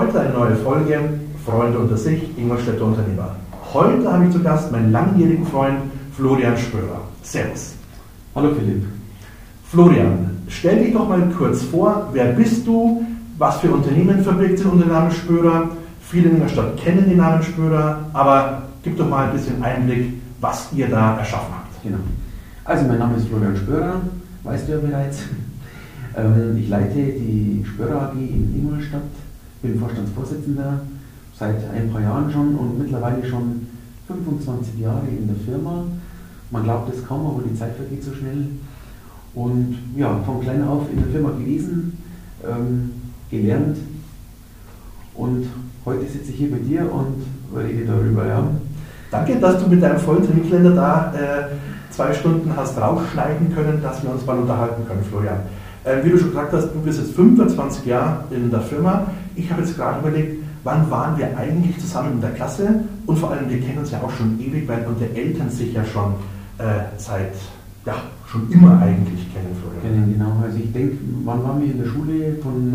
Heute eine neue Folge, Freunde unter sich, Ingolstädter Unternehmer. Heute habe ich zu Gast meinen langjährigen Freund Florian Spörer. Servus. Hallo Philipp. Florian, stell dich doch mal kurz vor, wer bist du, was für Unternehmen verbirgt sich unter dem Namen Spörer? Viele in der Stadt kennen den Namen Spörer, aber gib doch mal ein bisschen Einblick, was ihr da erschaffen habt. Genau. Also mein Name ist Florian Spörer, weißt du ja bereits. Ähm, ich leite die Spörer AG in Ingolstadt, bin Vorstandsvorsitzender seit ein paar Jahren schon und mittlerweile schon 25 Jahre in der Firma. Man glaubt es kaum, aber die Zeit vergeht so schnell. Und ja, von klein auf in der Firma gewesen, ähm, gelernt und heute sitze ich hier bei dir und rede darüber. Ja. Danke, dass du mit deinem vollen Terminkalender da äh, zwei Stunden hast rausschneiden können, dass wir uns mal unterhalten können, Florian. Äh, wie du schon gesagt hast, du bist jetzt 25 Jahre in der Firma. Ich habe jetzt gerade überlegt, wann waren wir eigentlich zusammen in der Klasse? Und vor allem, wir kennen uns ja auch schon ewig, weil unsere Eltern sich ja schon äh, seit, ja, schon immer eigentlich kennen, Florian. Kennen, genau. Also ich denke, wann waren wir in der Schule? Von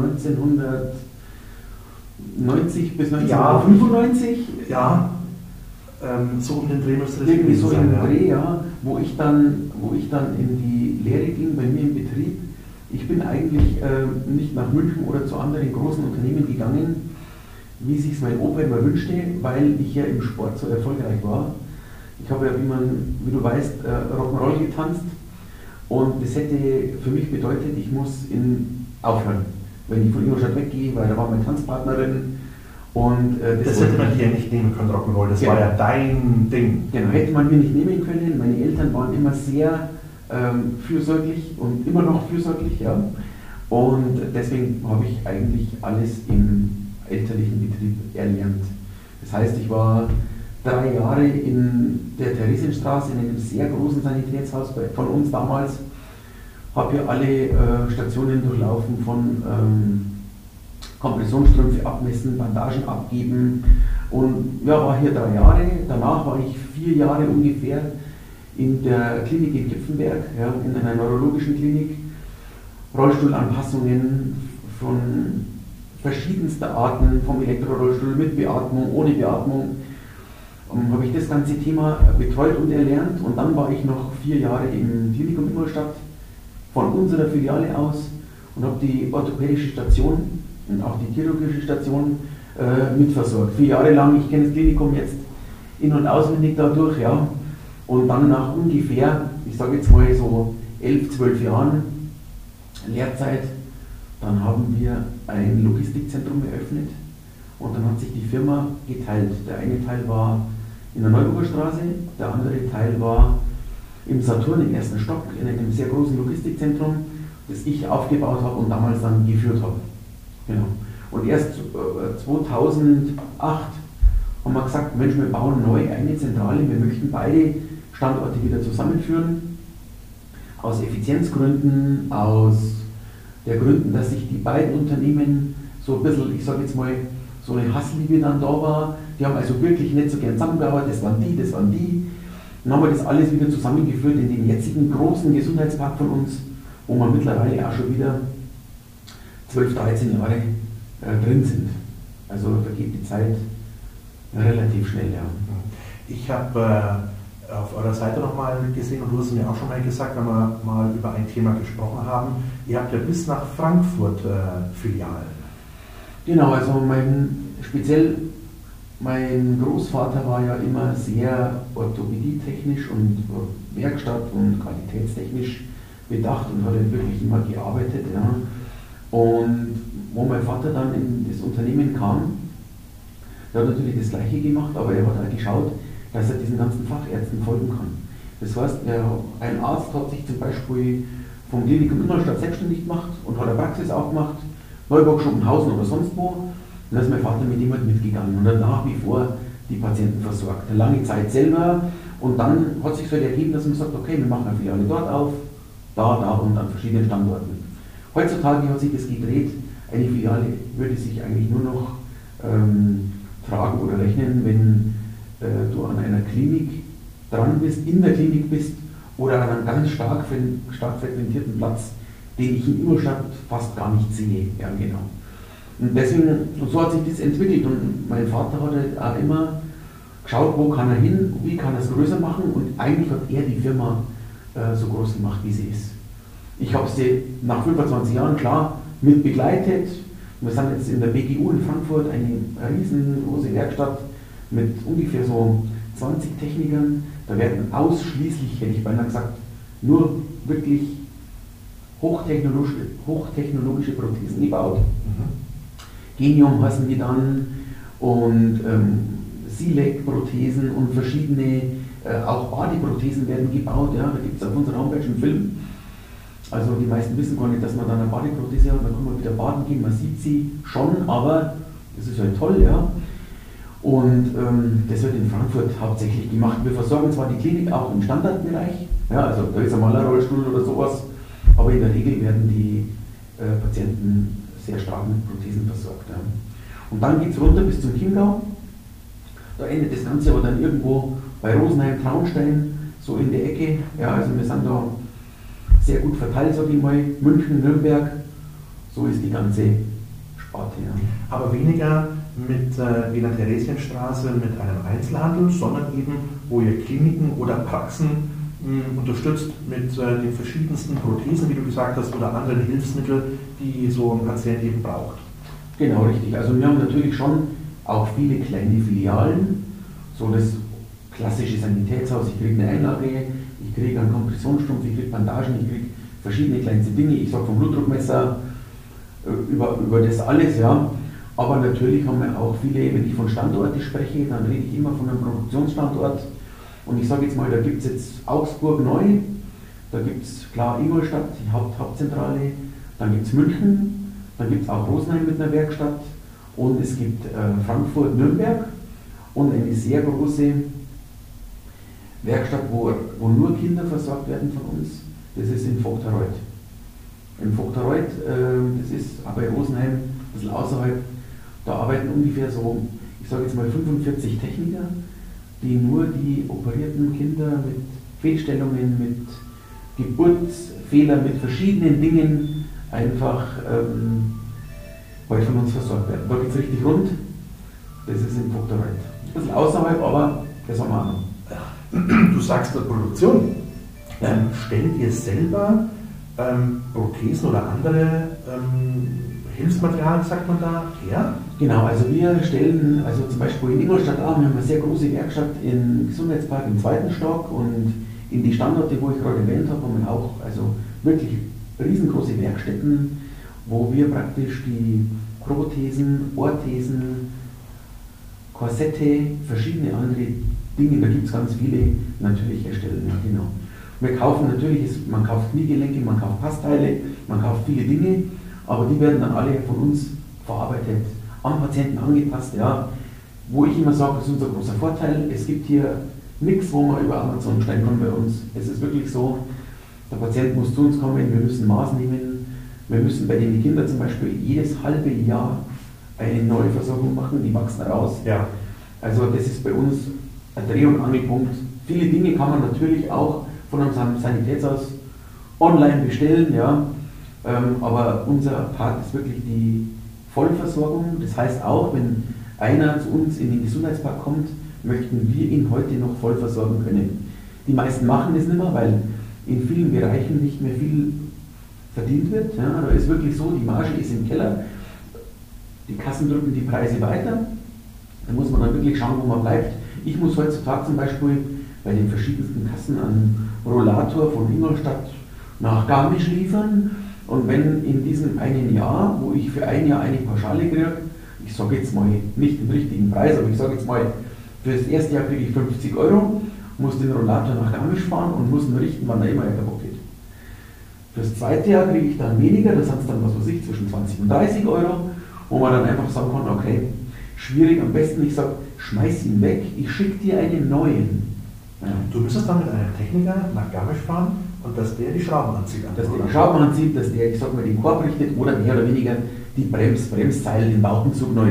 1990 bis 1995? Ja, ähm, so um den Dreh das Irgendwie so im ja. Dreh, ja, wo ich, dann, wo ich dann in die Lehre ging, bei mir im Betrieb ich bin eigentlich äh, nicht nach München oder zu anderen großen Unternehmen gegangen, wie sich mein Opa immer wünschte, weil ich ja im Sport so erfolgreich war. Ich habe ja, wie, man, wie du weißt, äh, Rock'n'Roll getanzt und das hätte für mich bedeutet, ich muss in, aufhören, wenn ich von Ingolstadt weggehe, weil da war meine Tanzpartnerin und äh, das, das hätte man hier nicht nehmen können, Rock'n'Roll, das genau. war ja dein Ding. Genau, hätte man mir nicht nehmen können. Meine Eltern waren immer sehr ähm, fürsorglich und immer noch fürsorglich. Ja. Und deswegen habe ich eigentlich alles im elterlichen Betrieb erlernt. Das heißt, ich war drei Jahre in der Theresienstraße in einem sehr großen Sanitätshaus von uns damals, habe hier alle äh, Stationen durchlaufen von ähm, Kompressionsstrümpfe abmessen, Bandagen abgeben und ja, war hier drei Jahre. Danach war ich vier Jahre ungefähr in der Klinik in Kipfenberg, ja, in einer neurologischen Klinik, Rollstuhlanpassungen von verschiedenster Arten, vom Elektrorollstuhl mit Beatmung, ohne Beatmung, um, ähm, habe ich das ganze Thema betreut und erlernt. Und dann war ich noch vier Jahre im Klinikum Ingolstadt von unserer Filiale aus und habe die orthopädische Station und auch die chirurgische Station äh, mitversorgt. Vier Jahre lang, ich kenne das Klinikum jetzt in- und auswendig dadurch, ja. Und dann nach ungefähr, ich sage jetzt mal so elf, zwölf Jahren Lehrzeit, dann haben wir ein Logistikzentrum eröffnet und dann hat sich die Firma geteilt. Der eine Teil war in der Neuburger Straße, der andere Teil war im Saturn im ersten Stock in einem sehr großen Logistikzentrum, das ich aufgebaut habe und damals dann geführt habe. Genau. Und erst 2008 äh, haben wir gesagt, Mensch, wir bauen neu eine Zentrale, wir möchten beide Standorte wieder zusammenführen. Aus Effizienzgründen, aus der Gründen, dass sich die beiden Unternehmen so ein bisschen, ich sage jetzt mal, so eine Hassliebe dann da war. Die haben also wirklich nicht so gern zusammengearbeitet, das waren die, das waren die. Dann haben wir das alles wieder zusammengeführt in den jetzigen großen Gesundheitspark von uns, wo wir mittlerweile auch schon wieder 12, 13 Jahre äh, drin sind. Also da geht die Zeit relativ schnell, ja. Ich habe äh auf eurer Seite nochmal gesehen und du hast mir auch schon mal gesagt, wenn wir mal über ein Thema gesprochen haben, ihr habt ja bis nach Frankfurt äh, Filialen. Genau, also mein, speziell mein Großvater war ja immer sehr orthopädietechnisch und Werkstatt und qualitätstechnisch bedacht und hat wirklich immer gearbeitet. Ja. Und wo mein Vater dann in das Unternehmen kam, der hat natürlich das Gleiche gemacht, aber er hat auch geschaut, dass er diesen ganzen Fachärzten folgen kann. Das heißt, ein Arzt hat sich zum Beispiel vom Klinikum Ingolstadt selbstständig gemacht und hat eine Praxis aufgemacht, Neuburg, Schoppenhausen oder sonst wo. Und da ist mein Vater mit halt mitgegangen und hat nach wie vor die Patienten versorgt. Eine lange Zeit selber und dann hat sich so ergeben, dass man sagt, okay, wir machen eine Filiale dort auf, da, da und an verschiedenen Standorten. Heutzutage hat sich das gedreht. Eine Filiale würde sich eigentlich nur noch ähm, tragen oder rechnen, wenn du an einer Klinik dran bist, in der Klinik bist oder an einem ganz stark, stark frequentierten Platz, den ich in Ingolstadt fast gar nicht sehe. Ja, genau. Und deswegen, so hat sich das entwickelt. Und mein Vater hat halt auch immer geschaut, wo kann er hin, wie kann er es größer machen. Und eigentlich hat er die Firma äh, so groß gemacht, wie sie ist. Ich habe sie nach 25 Jahren klar mit begleitet. Wir sind jetzt in der BGU in Frankfurt, eine riesengroße Werkstatt mit ungefähr so 20 Technikern. Da werden ausschließlich, hätte ich beinahe gesagt, nur wirklich hochtechnologische, hochtechnologische Prothesen gebaut. Mhm. Genium heißen die dann und ähm, Silek-Prothesen und verschiedene, äh, auch Body-Prothesen werden gebaut. Ja, da gibt es auf unserer Homepage einen Film. Also die meisten wissen gar nicht, dass man dann eine Bodyprothese hat, dann kann man wieder baden gehen, man sieht sie schon, aber das ist halt toll, ja. Und ähm, das wird in Frankfurt hauptsächlich gemacht. Wir versorgen zwar die Klinik auch im Standardbereich, ja, also da ist einmal ein Rollstuhl oder sowas, aber in der Regel werden die äh, Patienten sehr stark mit Prothesen versorgt. Ja. Und dann geht es runter bis zum Chiemgau. Da endet das Ganze aber dann irgendwo bei Rosenheim, Traunstein, so in der Ecke. Ja, also wir sind da sehr gut verteilt, sage ich mal. München, Nürnberg, so ist die ganze Sparte. Ja. Aber weniger mit äh, wie in der Theresienstraße mit einem Einzelhandel, sondern eben, wo ihr Kliniken oder Praxen mh, unterstützt mit äh, den verschiedensten Prothesen, wie du gesagt hast, oder anderen Hilfsmitteln, die so ein Patient eben braucht. Genau, richtig. Also wir haben natürlich schon auch viele kleine Filialen, so das klassische Sanitätshaus, ich kriege eine Einlage, ich kriege einen Kompressionsstrumpf, ich kriege Bandagen, ich kriege verschiedene kleinste Dinge, ich sage vom Blutdruckmesser äh, über, über das alles, ja. Aber natürlich haben wir auch viele, wenn ich von Standorten spreche, dann rede ich immer von einem Produktionsstandort. Und ich sage jetzt mal, da gibt es jetzt Augsburg neu, da gibt es klar Ingolstadt, die Haupt Hauptzentrale, dann gibt es München, dann gibt es auch Rosenheim mit einer Werkstatt und es gibt äh, Frankfurt, Nürnberg und eine sehr große Werkstatt, wo, wo nur Kinder versorgt werden von uns, das ist in Vogtereuth. In Vogtereuth, äh, das ist aber bei Rosenheim, ein bisschen außerhalb, da arbeiten ungefähr so, ich sage jetzt mal 45 Techniker, die nur die operierten Kinder mit Fehlstellungen, mit Geburtsfehlern, mit verschiedenen Dingen einfach ähm, bald von uns versorgt werden. Da geht es richtig rund. Das ist in Vogtereuth. Ein bisschen außerhalb, aber das haben wir auch noch. Du sagst der Produktion. Ähm, stellt ihr selber ähm, Prothesen oder andere ähm, Hilfsmaterialien, sagt man da, her? Genau, also wir stellen, also zum Beispiel in Ingolstadt auch, wir haben eine sehr große Werkstatt im Gesundheitspark im zweiten Stock und in die Standorte, wo ich gerade erwähnt habe, haben wir auch also wirklich riesengroße Werkstätten, wo wir praktisch die Prothesen, Orthesen, Korsette, verschiedene andere Dinge, da gibt es ganz viele, natürlich erstellen. Ja, genau. Wir kaufen natürlich, man kauft Kniegelenke, man kauft Passteile, man kauft viele Dinge, aber die werden dann alle von uns verarbeitet am Patienten angepasst, ja. Wo ich immer sage, das ist unser großer Vorteil, es gibt hier nichts, wo man über Amazon bestellen kann bei uns. Es ist wirklich so, der Patient muss zu uns kommen, wir müssen Maß nehmen, wir müssen bei den Kindern zum Beispiel jedes halbe Jahr eine neue Versorgung machen, die wachsen raus. Ja. Also das ist bei uns ein Dreh- und Angelpunkt. Viele Dinge kann man natürlich auch von einem Sanitätshaus online bestellen, ja. Ähm, aber unser Part ist wirklich die Vollversorgung. Das heißt auch, wenn einer zu uns in den Gesundheitspark kommt, möchten wir ihn heute noch voll versorgen können. Die meisten machen das nicht mehr, weil in vielen Bereichen nicht mehr viel verdient wird. Ja, da ist wirklich so, die Marge ist im Keller, die Kassen drücken die Preise weiter. Da muss man dann wirklich schauen, wo man bleibt. Ich muss heutzutage zum Beispiel bei den verschiedensten Kassen einen Rollator von Ingolstadt nach Garmisch liefern und wenn in diesem einen Jahr, wo ich für ein Jahr eine Pauschale kriege, ich sage jetzt mal nicht den richtigen Preis, aber ich sage jetzt mal, für das erste Jahr kriege ich 50 Euro, muss den Rollator nach Garmisch fahren und muss ihn richten, wann er immer kaputt geht. Für das zweite Jahr kriege ich dann weniger, das hat dann, was weiß ich, zwischen 20 und 30 Euro, wo man dann einfach sagen kann, okay, schwierig, am besten ich sage, schmeiß ihn weg, ich schicke dir einen neuen. Ja. Du müsstest dann mit einem Techniker nach Garmisch fahren und dass der die Schrauben anzieht. Dass der die Schrauben anzieht, dass der, ich sag mal, den Korb richtet oder mehr oder weniger die Brems, Bremsteile, den Bauchenzug neu,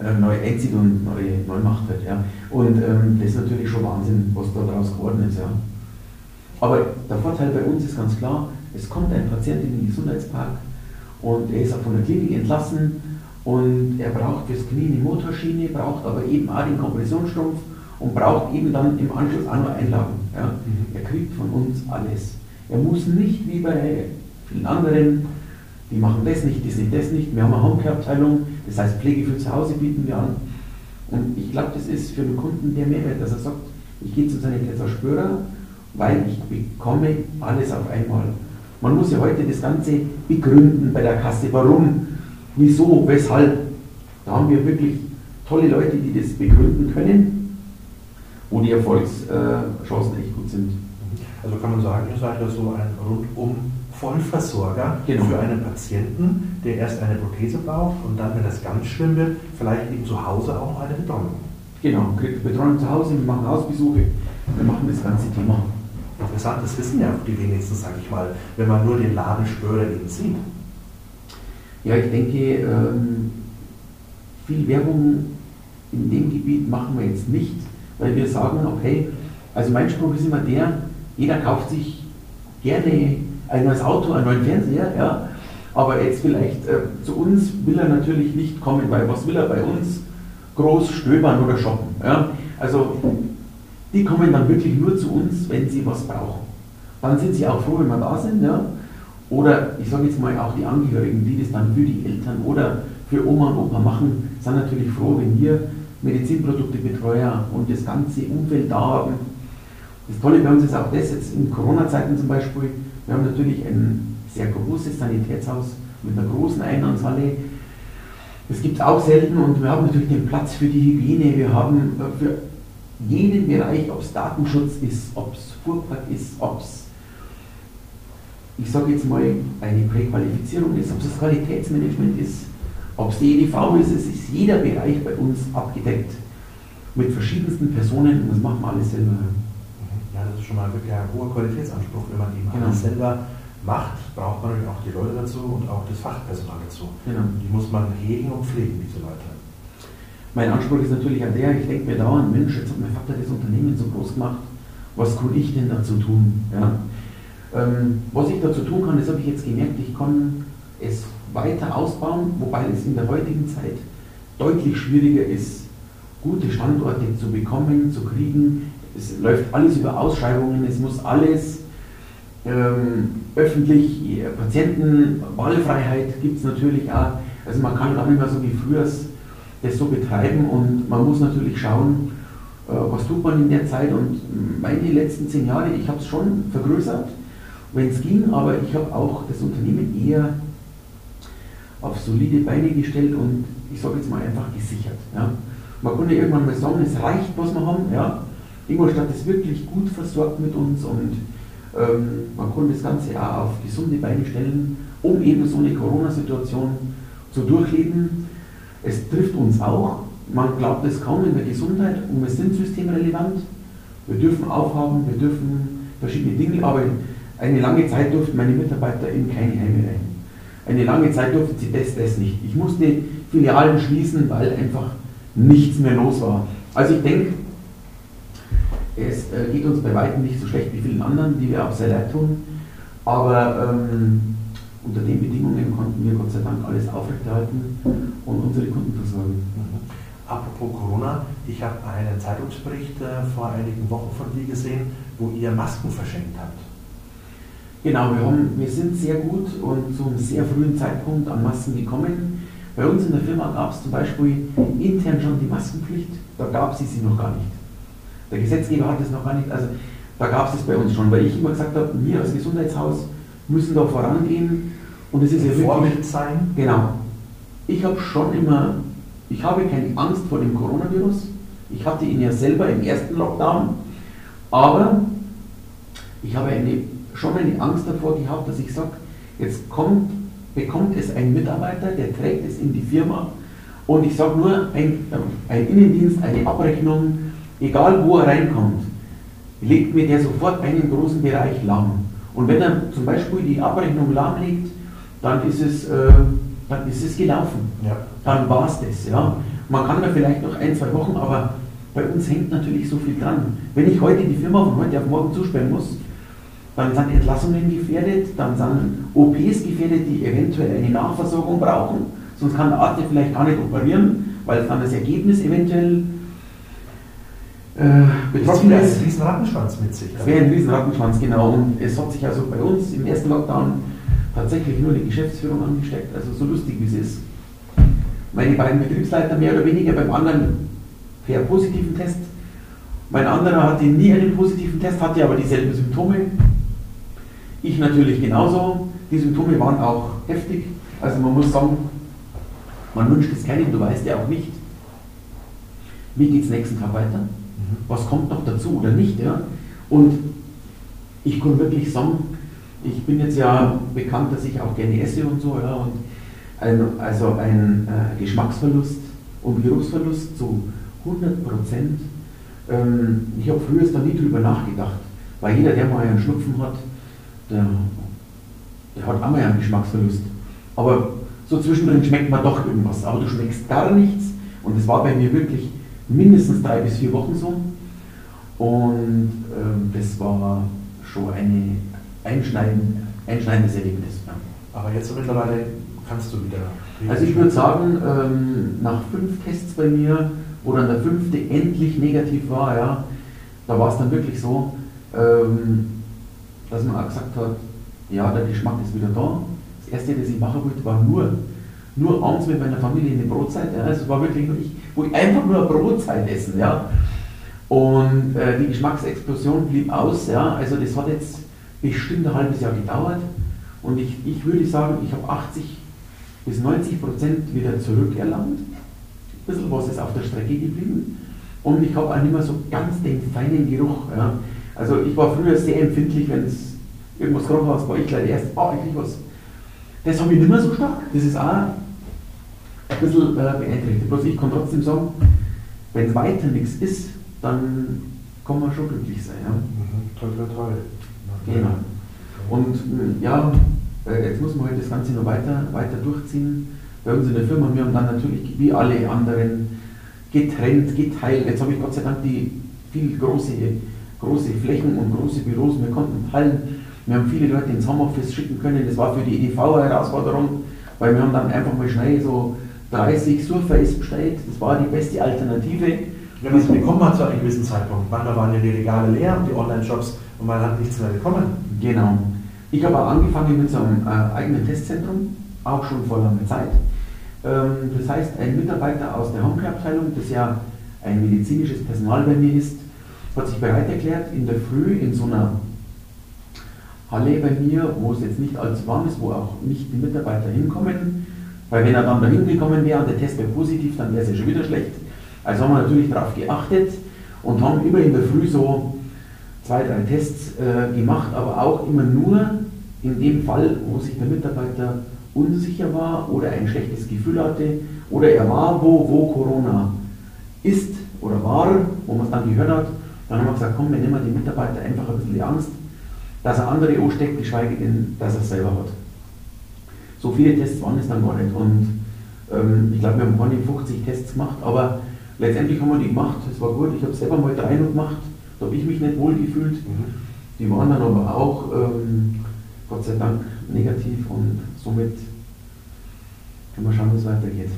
äh, neu einzieht und neu, neu macht wird. Ja. Und ähm, das ist natürlich schon Wahnsinn, was da draus geworden ist. Ja. Aber der Vorteil bei uns ist ganz klar, es kommt ein Patient in den Gesundheitspark und er ist auch von der Klinik entlassen und er braucht fürs Knie eine Motorschiene, braucht aber eben auch den Kompressionsstrumpf und braucht eben dann im Anschluss auch noch Einlagen. Ja. Er kriegt von uns alles. Er muss nicht wie bei vielen anderen, die machen das nicht, die sind das nicht. Wir haben eine Homecare-Abteilung, das heißt Pflege für zu Hause bieten wir an. Und ich glaube, das ist für den Kunden der Mehrwert, dass er sagt, ich gehe zu seinem Spürer, weil ich bekomme alles auf einmal. Man muss ja heute das Ganze begründen bei der Kasse. Warum, wieso, weshalb. Da haben wir wirklich tolle Leute, die das begründen können, wo die Erfolgschancen echt gut sind. Also kann man sagen, ihr seid ja so ein rundum Vollversorger genau. für einen Patienten, der erst eine Prothese braucht und dann, wenn das ganz schlimm wird, vielleicht eben zu Hause auch eine Betreuung. Genau, kriegt Betreuung zu Hause, wir machen Hausbesuche, wir machen das ganze Thema. Interessant, das wissen ja die wenigsten, sage ich mal, wenn man nur den Ladenspörer eben sieht. Ja, ich denke, ähm, viel Werbung in dem Gebiet machen wir jetzt nicht, weil wir sagen, okay, also mein Spruch ist immer der, jeder kauft sich gerne ein neues Auto, einen neuen Fernseher, ja, aber jetzt vielleicht äh, zu uns will er natürlich nicht kommen, weil was will er bei uns groß stöbern oder shoppen? Ja? Also die kommen dann wirklich nur zu uns, wenn sie was brauchen. Dann sind sie auch froh, wenn wir da sind. Ja? Oder ich sage jetzt mal auch die Angehörigen, die das dann für die Eltern oder für Oma und Opa machen, sind natürlich froh, wenn wir Medizinproduktebetreuer und das ganze Umfeld da haben. Das Tolle bei uns ist auch das, jetzt in Corona-Zeiten zum Beispiel, wir haben natürlich ein sehr großes Sanitätshaus mit einer großen Eingangshalle. Das gibt es auch selten und wir haben natürlich den Platz für die Hygiene, wir haben äh, für jeden Bereich, ob es Datenschutz ist, ob es Fuhrpark ist, ob es, ich sage jetzt mal, eine Präqualifizierung ist, ob es das Qualitätsmanagement ist, ob es die EDV ist, es ist jeder Bereich bei uns abgedeckt mit verschiedensten Personen und das machen wir alles selber. Ja, das ist schon mal wirklich ein hoher Qualitätsanspruch, wenn man eben genau. alles selber macht, braucht man natürlich auch die Leute dazu und auch das Fachpersonal dazu. Genau. Die muss man hegen und pflegen, diese Leute. Mein Anspruch ist natürlich an der, ich denke mir dauernd, Mensch, jetzt hat mein Vater das Unternehmen so groß gemacht, was kann ich denn dazu tun? Ja? Ähm, was ich dazu tun kann, das habe ich jetzt gemerkt, ich kann es weiter ausbauen, wobei es in der heutigen Zeit deutlich schwieriger ist, gute Standorte zu bekommen, zu kriegen. Es läuft alles über Ausschreibungen, es muss alles ähm, öffentlich, Patientenwahlfreiheit gibt es natürlich auch. Also man kann gar nicht mehr so wie früher das so betreiben und man muss natürlich schauen, äh, was tut man in der Zeit und meine letzten zehn Jahre, ich habe es schon vergrößert, wenn es ging, aber ich habe auch das Unternehmen eher auf solide Beine gestellt und ich sage jetzt mal einfach gesichert. Ja. Man konnte irgendwann mal sagen, es reicht, was wir haben. Ja. Ingolstadt ist wirklich gut versorgt mit uns und ähm, man konnte das Ganze auch auf gesunde Beine stellen, um eben so eine Corona-Situation zu durchleben. Es trifft uns auch. Man glaubt es kaum in der Gesundheit und wir sind systemrelevant. Wir dürfen aufhaben, wir dürfen verschiedene Dinge, aber eine lange Zeit durften meine Mitarbeiter in keine Heime rein. Eine lange Zeit durften sie das, das nicht. Ich musste Filialen schließen, weil einfach nichts mehr los war. Also ich denke, es äh, geht uns bei weitem nicht so schlecht wie vielen anderen, die wir auch sehr leid tun. Aber ähm, unter den Bedingungen konnten wir Gott sei Dank alles aufrechterhalten und unsere Kunden versorgen. Mhm. Apropos Corona, ich habe einen Zeitungsbericht äh, vor einigen Wochen von dir gesehen, wo ihr Masken verschenkt habt. Genau, wir, haben, wir sind sehr gut und zu einem sehr frühen Zeitpunkt an Masken gekommen. Bei uns in der Firma gab es zum Beispiel intern schon die Maskenpflicht, da gab es sie noch gar nicht. Der Gesetzgeber hat es noch gar nicht, also da gab es es bei uns schon, weil ich immer gesagt habe, wir als Gesundheitshaus müssen da vorangehen und es ist ja Vorbild sein. Genau. Ich habe schon immer, ich habe keine Angst vor dem Coronavirus. Ich hatte ihn ja selber im ersten Lockdown, aber ich habe eine, schon eine Angst davor gehabt, dass ich sage, jetzt kommt, bekommt es ein Mitarbeiter, der trägt es in die Firma und ich sage nur, ein, ein Innendienst, eine Abrechnung, egal wo er reinkommt, legt mir der sofort einen großen Bereich lahm. Und wenn er zum Beispiel die Abrechnung lahmlegt, dann ist es, äh, dann ist es gelaufen. Ja. Dann war es das. Ja. Man kann da vielleicht noch ein, zwei Wochen, aber bei uns hängt natürlich so viel dran. Wenn ich heute die Firma von heute auf morgen zusperren muss, dann sind Entlassungen gefährdet, dann sind OPs gefährdet, die eventuell eine Nachversorgung brauchen, sonst kann der Arzt ja vielleicht gar nicht operieren, weil dann das Ergebnis eventuell äh, betroffen Das ist. ist ein riesen Rattenschwanz mit sich. Das wäre ein riesen Rattenschwanz, genau. Und es hat sich also bei uns im ersten Lockdown tatsächlich nur die Geschäftsführung angesteckt, also so lustig wie es ist. Meine beiden Betriebsleiter mehr oder weniger beim anderen per positiven Test. Mein anderer hatte nie einen positiven Test, hatte aber dieselben Symptome. Ich natürlich genauso. Die Symptome waren auch heftig. Also man muss sagen, man wünscht es keinem, du weißt ja auch nicht, wie geht es nächsten Tag weiter was kommt noch dazu oder nicht. Ja? Und ich kann wirklich sagen, ich bin jetzt ja bekannt, dass ich auch gerne esse und so, ja, und ein, also ein äh, Geschmacksverlust und Geruchsverlust zu 100 Prozent. Ähm, ich habe früher nie drüber nachgedacht, weil jeder, der mal einen Schnupfen hat, der, der hat einmal einen Geschmacksverlust. Aber so zwischendrin schmeckt man doch irgendwas, aber du schmeckst gar nichts. Und das war bei mir wirklich mindestens drei bis vier Wochen so. Und ähm, das war schon ein einschneiden, einschneidendes Erlebnis. Ja. Aber jetzt mittlerweile kannst du wieder. Also ich würde sagen, ähm, nach fünf Tests bei mir, wo dann der fünfte endlich negativ war, ja, da war es dann wirklich so, ähm, dass man auch gesagt hat, ja, der Geschmack ist wieder da. Das erste, das ich machen wollte, war nur, nur abends mit meiner Familie eine Brotzeit. Ja. Also es war wirklich nur ich, wo ich einfach nur Brotzeit essen, ja. Und äh, die Geschmacksexplosion blieb aus, ja. Also das hat jetzt bestimmt ein halbes Jahr gedauert. Und ich, ich würde sagen, ich habe 80 bis 90 Prozent wieder zurückerlangt. Ein bisschen was ist auf der Strecke geblieben. Und ich habe auch nicht mehr so ganz den feinen Geruch. Ja. Also ich war früher sehr empfindlich, wenn es irgendwas gerochen hat, war ich gleich erst, oh, ich was. Das habe ich nicht mehr so stark. Das ist auch ein bisschen äh, beeinträchtigt. Bloß ich kann trotzdem sagen, wenn es weiter nichts ist, dann kann man schon glücklich sein. Ja. Mhm. Toll, toll, toll. Genau. Und äh, ja, äh, jetzt muss man halt das Ganze noch weiter, weiter durchziehen. Bei uns in der Firma, wir haben dann natürlich wie alle anderen getrennt, geteilt. Jetzt habe ich Gott sei Dank die viel große, große Flächen und große Büros. Wir konnten teilen. Wir haben viele Leute ins Homeoffice schicken können. Das war für die EDV eine Herausforderung, weil wir haben dann einfach mal schnell so 30 Surface bestellt. Das war die beste Alternative. Ja, das bekommt man zu einem gewissen Zeitpunkt. Manchmal waren ja die Regale leer, die Online-Shops, und man hat nichts mehr bekommen. Genau. Ich habe auch angefangen mit so einem äh, eigenen Testzentrum, auch schon vor langer Zeit. Ähm, das heißt, ein Mitarbeiter aus der Homecare-Abteilung, das ja ein medizinisches Personal bei mir ist, hat sich bereit erklärt, in der Früh in so einer Halle bei mir, wo es jetzt nicht allzu warm ist, wo auch nicht die Mitarbeiter hinkommen, weil wenn er dann dahin gekommen wäre und der Test wäre positiv, dann wäre es ja schon wieder schlecht. Also haben wir natürlich darauf geachtet und haben immer in der Früh so zwei, drei Tests äh, gemacht, aber auch immer nur in dem Fall, wo sich der Mitarbeiter unsicher war oder ein schlechtes Gefühl hatte oder er war wo, wo Corona ist oder war, wo man es dann gehört hat, dann haben wir gesagt, komm, wir nehmen den Mitarbeiter einfach ein bisschen die Angst, dass er andere ansteckt, geschweige denn, dass er es selber hat. So viele Tests waren es dann gar nicht und ähm, ich glaube, wir haben gar nicht 50 Tests gemacht, aber letztendlich haben wir die gemacht, es war gut, ich habe selber mal drei noch gemacht, da habe ich mich nicht wohl gefühlt. Mhm. Die waren dann aber auch, ähm, Gott sei Dank, negativ und somit können wir schauen, wie es weitergeht.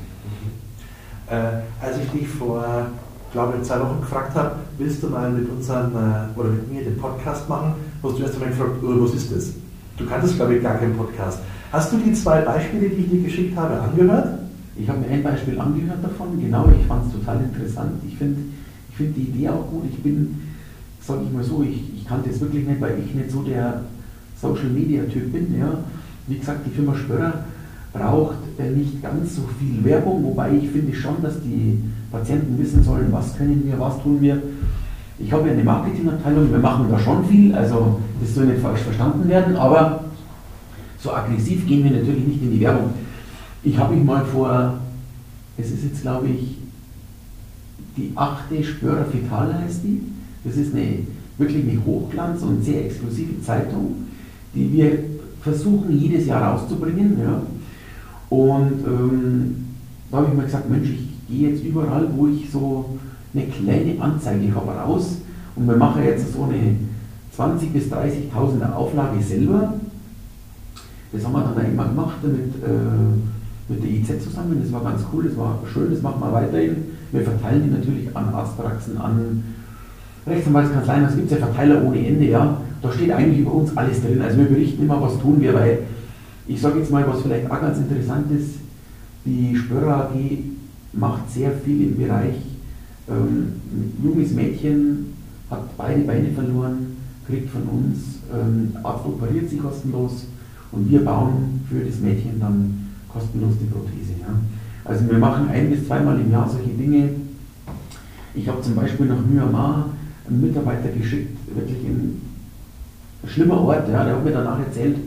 Äh, als ich dich vor, glaube ich, zwei Wochen gefragt habe, willst du mal mit unseren äh, oder mit mir den Podcast machen, hast du erst einmal gefragt, oh, was ist das? Du kanntest, glaube ich, gar keinen Podcast. Hast du die zwei Beispiele, die ich dir geschickt habe, angehört? Ich habe mir ein Beispiel angehört davon, genau, ich fand es total interessant. Ich finde ich find die Idee auch gut. Ich bin, sage ich mal so, ich, ich kannte es wirklich nicht, weil ich nicht so der Social Media Typ bin. Ja. Wie gesagt, die Firma Spörer braucht nicht ganz so viel Werbung, wobei ich finde schon, dass die Patienten wissen sollen, was können wir, was tun wir. Ich habe ja eine Marketingabteilung, wir machen da schon viel, also das soll nicht falsch verstanden werden, aber so aggressiv gehen wir natürlich nicht in die Werbung. Ich habe mich mal vor, es ist jetzt glaube ich die achte Spörer Fetale heißt die. Das ist eine wirklich eine Hochglanz- und sehr exklusive Zeitung, die wir versuchen jedes Jahr rauszubringen. Ja. Und ähm, da habe ich mir gesagt, Mensch, ich gehe jetzt überall, wo ich so eine kleine Anzeige habe, raus und wir machen jetzt so eine 20.000 bis 30.000 Auflage selber. Das haben wir dann immer gemacht, damit, äh, mit der IZ zusammen. Das war ganz cool, das war schön, das machen wir weiterhin. Wir verteilen die natürlich an Arztpraxen, an Rechtsanwaltskanzleien, es gibt ja Verteiler ohne Ende, ja. Da steht eigentlich über uns alles drin. Also wir berichten immer, was tun wir, weil ich sage jetzt mal, was vielleicht auch ganz interessant ist, die Spörer AG macht sehr viel im Bereich ähm, junges Mädchen, hat beide Beine verloren, kriegt von uns, ähm, Arzt operiert sie kostenlos und wir bauen für das Mädchen dann kostenlos die Prothese. Ja. Also wir machen ein bis zweimal im Jahr solche Dinge. Ich habe zum Beispiel nach Myanmar einen Mitarbeiter geschickt, wirklich ein schlimmer Ort, ja, der hat mir danach erzählt,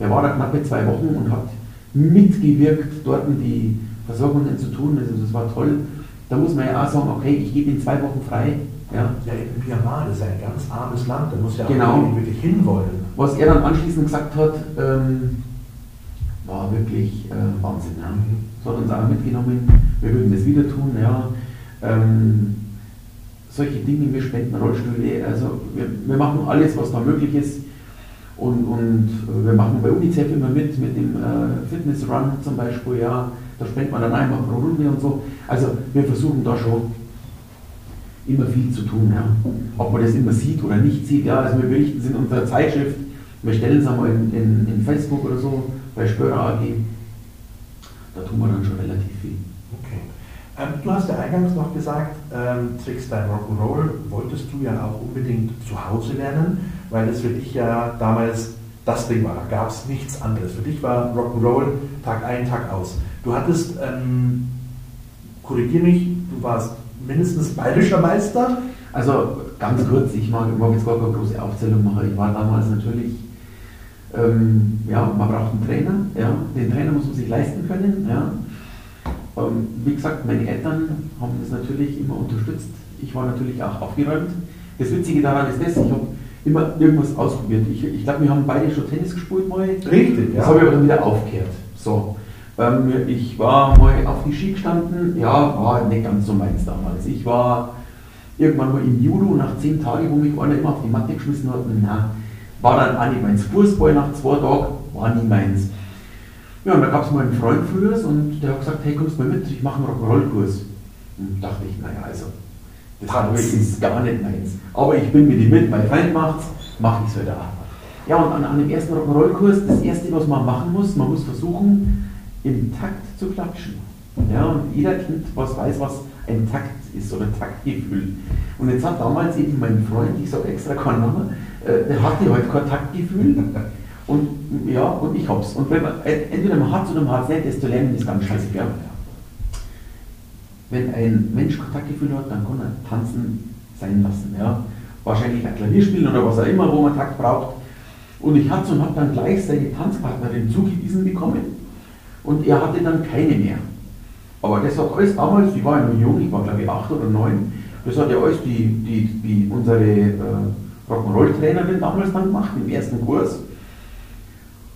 er war da knappe zwei Wochen und hat mitgewirkt, dort die Versorgungen zu tun. Also das war toll. Da muss man ja auch sagen, okay, ich gebe ihn zwei Wochen frei. Ja, ja in Myanmar, das ist ein ganz armes Land, da muss ja genau. auch wirklich hinwollen. Was er dann anschließend gesagt hat, ähm, war wirklich äh, Wahnsinn. Ja. Das hat uns auch mitgenommen, wir würden das wieder tun. Ja. Ähm, solche Dinge, wir spenden Rollstühle, also wir, wir machen alles, was da möglich ist. Und, und wir machen bei UNICEF immer mit, mit dem äh, Fitness Run zum Beispiel, ja, da spendet man dann einmal pro Runde und so. Also wir versuchen da schon immer viel zu tun. Ja. Ob man das immer sieht oder nicht sieht, ja, also wir berichten es in unserer Zeitschrift, wir stellen es einmal in, in, in Facebook oder so, bei Spörer AG, da tun wir dann schon relativ viel. Okay. Ähm, du hast ja eingangs noch gesagt, ähm, zwecks dein Rock'n'Roll wolltest du ja auch unbedingt zu Hause lernen, weil das für dich ja damals das Ding war. Da gab es nichts anderes. Für dich war Rock'n'Roll Tag ein, Tag aus. Du hattest, ähm, korrigier mich, du warst mindestens bayerischer Meister. Also ganz kurz, ich mag, jetzt gar keine große Aufzählung machen. Ich war damals natürlich, ähm, ja, man braucht einen Trainer. Ja. Den Trainer muss man sich leisten können. Ja. Ähm, wie gesagt, meine Eltern haben das natürlich immer unterstützt. Ich war natürlich auch aufgeräumt. Das Witzige daran ist das, ich habe immer irgendwas ausprobiert. Ich, ich glaube, wir haben beide schon Tennis gespielt mal. Richtig, ja. Das habe ich aber dann wieder aufgehört. So. Ähm, ich war mal auf die Ski gestanden, ja, war nicht ganz so meins damals. Ich war irgendwann mal im Judo nach zehn Tagen, wo mich einer immer auf die Matte geschmissen hat, na, war dann auch nicht meins. Fußball nach zwei Tagen war nie meins. Ja, und da gab es mal einen Freund früher und der hat gesagt, hey, kommst du mal mit, ich mache einen Rock'n'Roll-Kurs. Und dachte ich, naja, also, das ist gar nicht meins. Aber ich bin mit ihm mit, mein Freund macht's, mache ich es wieder. Ja, und an, an dem ersten Rock'n'Roll-Kurs, das erste, was man machen muss, man muss versuchen, im Takt zu klatschen. Ja, und jeder Kind, was weiß, was ein Takt ist oder Taktgefühl. Und jetzt hat damals eben mein Freund, ich sage extra keinen Namen, äh, der hatte halt kein Taktgefühl. Und ja, und ich hab's. Und wenn man, entweder man hat es oder man hat es nicht, das zu lernen ist ganz scheiße. Wenn ein Mensch Kontaktgefühl hat, dann kann er tanzen sein lassen. Ja. Wahrscheinlich ein Klavier spielen oder was auch immer, wo man Takt braucht. Und ich hatte und habe dann gleich seine Tanzpartnerin zugewiesen bekommen und er hatte dann keine mehr. Aber das hat alles damals, ich war ja noch jung, ich war glaube ich acht oder neun, das hat ja alles die, die, die unsere äh, Rock'n'Roll-Trainerin damals dann gemacht, im ersten Kurs.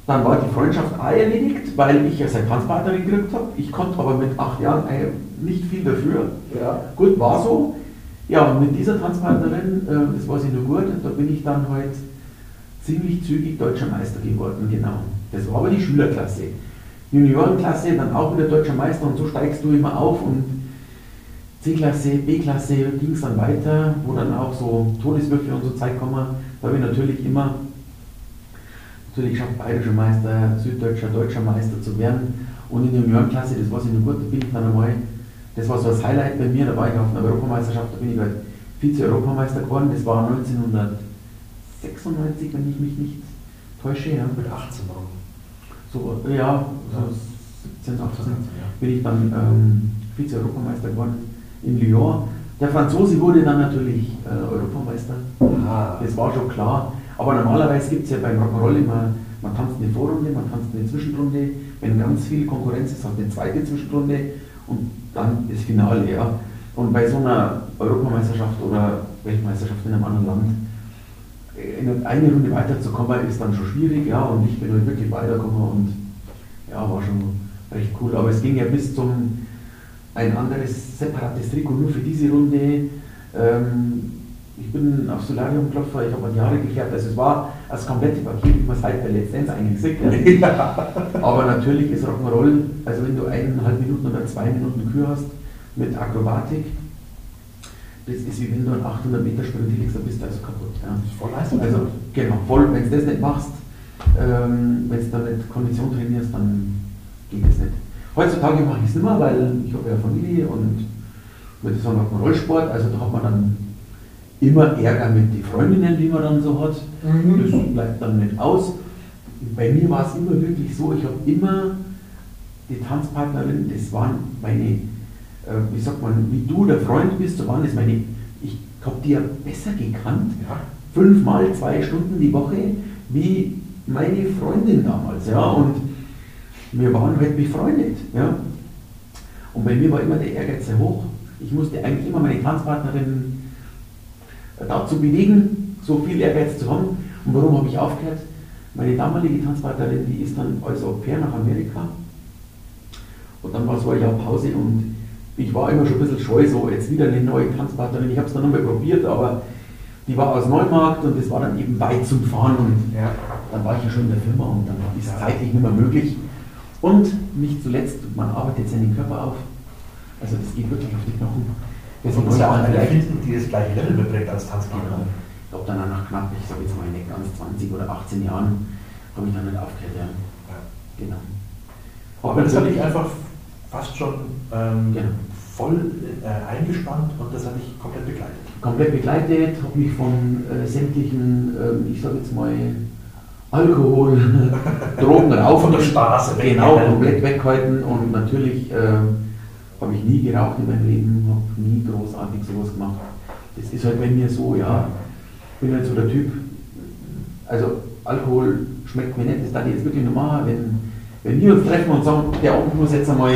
Dann war die Freundschaft auch erledigt, weil ich ja seine Tanzpartnerin gekriegt habe. Ich konnte aber mit acht Jahren äh, nicht viel dafür. Ja. Gut, war so. Ja, und mit dieser Tanzpartnerin, äh, das weiß ich nur gut, da bin ich dann halt ziemlich zügig deutscher Meister geworden, genau. Das war aber die Schülerklasse. Juniorenklasse, dann auch wieder deutscher Meister und so steigst du immer auf und C-Klasse, B-Klasse ging es dann weiter, wo dann auch so Todeswürfe und so Zeit kommen. Da habe ich natürlich immer natürlich geschafft, bayerischer Meister, süddeutscher, deutscher Meister zu werden. Und in der Juniorenklasse, das war ich nur gut, da bin ich dann einmal, das war so das Highlight bei mir, da war ich auf einer Europameisterschaft, da bin ich halt Vize-Europameister geworden, das war 1996, wenn ich mich nicht täusche. Ja. Mit 18 Euro so, ja, so 17, 18 bin ich dann ähm, Vize-Europameister geworden in Lyon. Der Franzose wurde dann natürlich äh, Europameister. Ah. Das war schon klar. Aber normalerweise gibt es ja beim Rock'n'Roll immer, man tanzt eine Vorrunde, man tanzt eine Zwischenrunde. Wenn ganz viel Konkurrenz ist, hat eine zweite Zwischenrunde und dann das Finale. Ja. Und bei so einer Europameisterschaft oder Weltmeisterschaft in einem anderen Land in eine Runde weiterzukommen, ist dann schon schwierig, ja, und ich bin halt wirklich weitergekommen und ja, war schon recht cool. Aber es ging ja bis zum ein anderes separates Trikot nur für diese Runde. Ähm, ich bin auf Solarium-Klopfer, ich habe die Haare gekehrt. Also es war das komplette Paket, wie man es halt bei Let's Dance eigentlich sieht. Ja. Aber natürlich ist Rock'n'Roll, also wenn du eineinhalb Minuten oder zwei Minuten Kür hast mit Akrobatik, das ist wie wenn du einen 800 Meter Sprint hinlegst, dann bist du also kaputt. Ja. Das ist voll Leistung. Also, genau, voll. Wenn du das nicht machst, ähm, wenn du dann nicht Kondition trainierst, dann geht das nicht. Heutzutage mache ich es nicht mehr, weil ich habe ja Familie und würde sagen, Rock'n'Roll-Sport, also da hat man dann immer Ärger mit den Freundinnen, die man dann so hat. Mhm. Das bleibt dann nicht aus. Bei mir war es immer wirklich so, ich habe immer die Tanzpartnerin, das waren meine, äh, wie sagt man, wie du der Freund bist, so waren das meine, ich habe die ja besser gekannt, ja. fünfmal zwei Stunden die Woche, wie meine Freundin damals. Ja, und wir waren halt befreundet. Ja. Und bei mir war immer der Ehrgeiz sehr hoch. Ich musste eigentlich immer meine Tanzpartnerin dazu bewegen, so viel Ehrgeiz zu haben. Und warum habe ich aufgehört? Meine damalige Tanzpartnerin, die ist dann als Au pair nach Amerika. Und dann war so ein Jahr Pause und ich war immer schon ein bisschen scheu, so jetzt wieder eine neue Tanzpartnerin. Ich habe es dann nochmal probiert, aber die war aus Neumarkt und es war dann eben weit zum Fahren und ja. dann war ich ja schon in der Firma und dann war es zeitlich nicht mehr möglich. Und nicht zuletzt, man arbeitet seinen Körper auf. Also das geht wirklich auf die Knochen. Das muss ja auch eine finden, die das gleiche Level beträgt als Tanzgegner. Ich glaube, dann nach knapp, ich sage jetzt mal, nicht ganz 20 oder 18 Jahren, habe ich dann nicht aufgehört. Ja. ja. Genau. Aber das hat dich einfach fast schon ähm, genau. voll äh, eingespannt und das hat dich komplett begleitet. Komplett begleitet, habe mich von äh, sämtlichen, äh, ich sage jetzt mal, Alkohol, Drogen rauf. Von der Straße Genau, komplett weghalten und natürlich äh, habe ich nie geraucht in meinem Leben, habe nie großartig sowas gemacht. Das ist halt bei mir so, ja. Ich bin halt so der Typ, also Alkohol schmeckt mir nicht, das darf ich jetzt wirklich normal, wenn, wenn wir uns treffen und sagen, der Abend muss jetzt einmal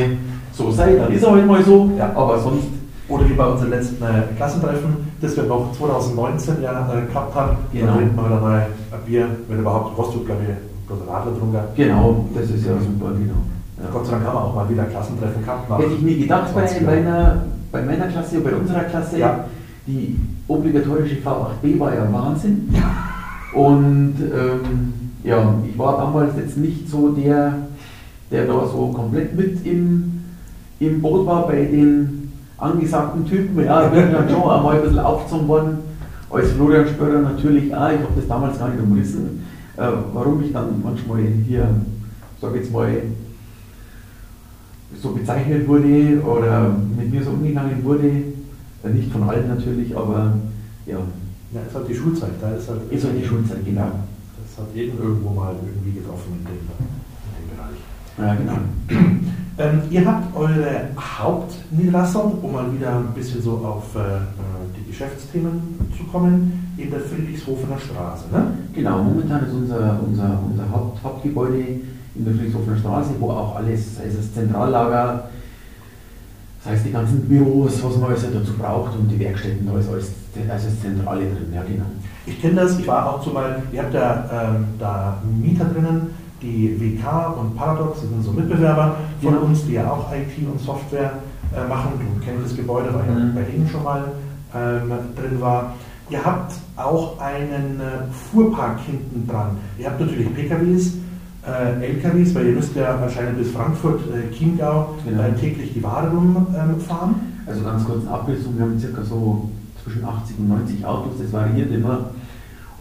so sein, dann ist er halt mal so, ja. aber sonst. Oder wie bei unserem letzten äh, Klassentreffen, das wir noch 2019 ja äh, gehabt haben, genau. da trinken wir wieder mal ein Bier, wenn überhaupt, hast du, glaube ich, bloß Radler drunter. Genau, das ist ja super, genau. Ja. Gott sei Dank haben wir auch mal wieder Klassentreffen gehabt. Hätte ich nie gedacht bei, bei, einer, bei meiner Klasse, bei unserer Klasse. Ja. Die obligatorische V8B war ja Wahnsinn. Und ähm, ja, ich war damals jetzt nicht so der, der da so komplett mit im, im Boot war bei den angesagten Typen. Ja, ich bin dann schon einmal ein bisschen aufgezogen worden. Als Florian Spörer natürlich auch. Ich habe das damals gar nicht umrissen, äh, warum ich dann manchmal hier, sage jetzt mal, so bezeichnet wurde oder mit mir so umgegangen wurde. Äh, nicht von allen natürlich, aber ja. Ja, es ist halt die Schulzeit, da ist halt. Ist halt die Schulzeit, genau. Das hat jeden irgendwo mal irgendwie getroffen in dem, in dem Bereich. Ja, genau. Ähm, ihr habt eure Hauptniederlassung, um mal wieder ein bisschen so auf äh, die Geschäftsthemen zu kommen, in der Friedrichshofener Straße. Ne? Genau, momentan ist unser, unser, unser Haupt, Hauptgebäude in der Friedrichshofener Straße, wo auch alles, sei es das Zentrallager, das heißt die ganzen Büros, was man alles dazu braucht und die Werkstätten, da ist alles, alles das Zentrale drin, ja genau. Ich kenne das, ich war auch zumal, ihr habt ja ähm, da Mieter drinnen, die WK und Paradox, das sind so Mitbewerber von ja. uns, die ja auch IT und Software äh, machen. Du kennst das Gebäude, weil mhm. bei denen schon mal ähm, drin war. Ihr habt auch einen äh, Fuhrpark hinten dran. Ihr habt natürlich PKWs, äh, LKWs, weil ihr müsst ja wahrscheinlich bis Frankfurt, äh, Chiemgau genau. äh, täglich die Ware rumfahren. Ähm, also ganz kurz eine wir haben circa so zwischen 80 und 90 Autos, das variiert immer.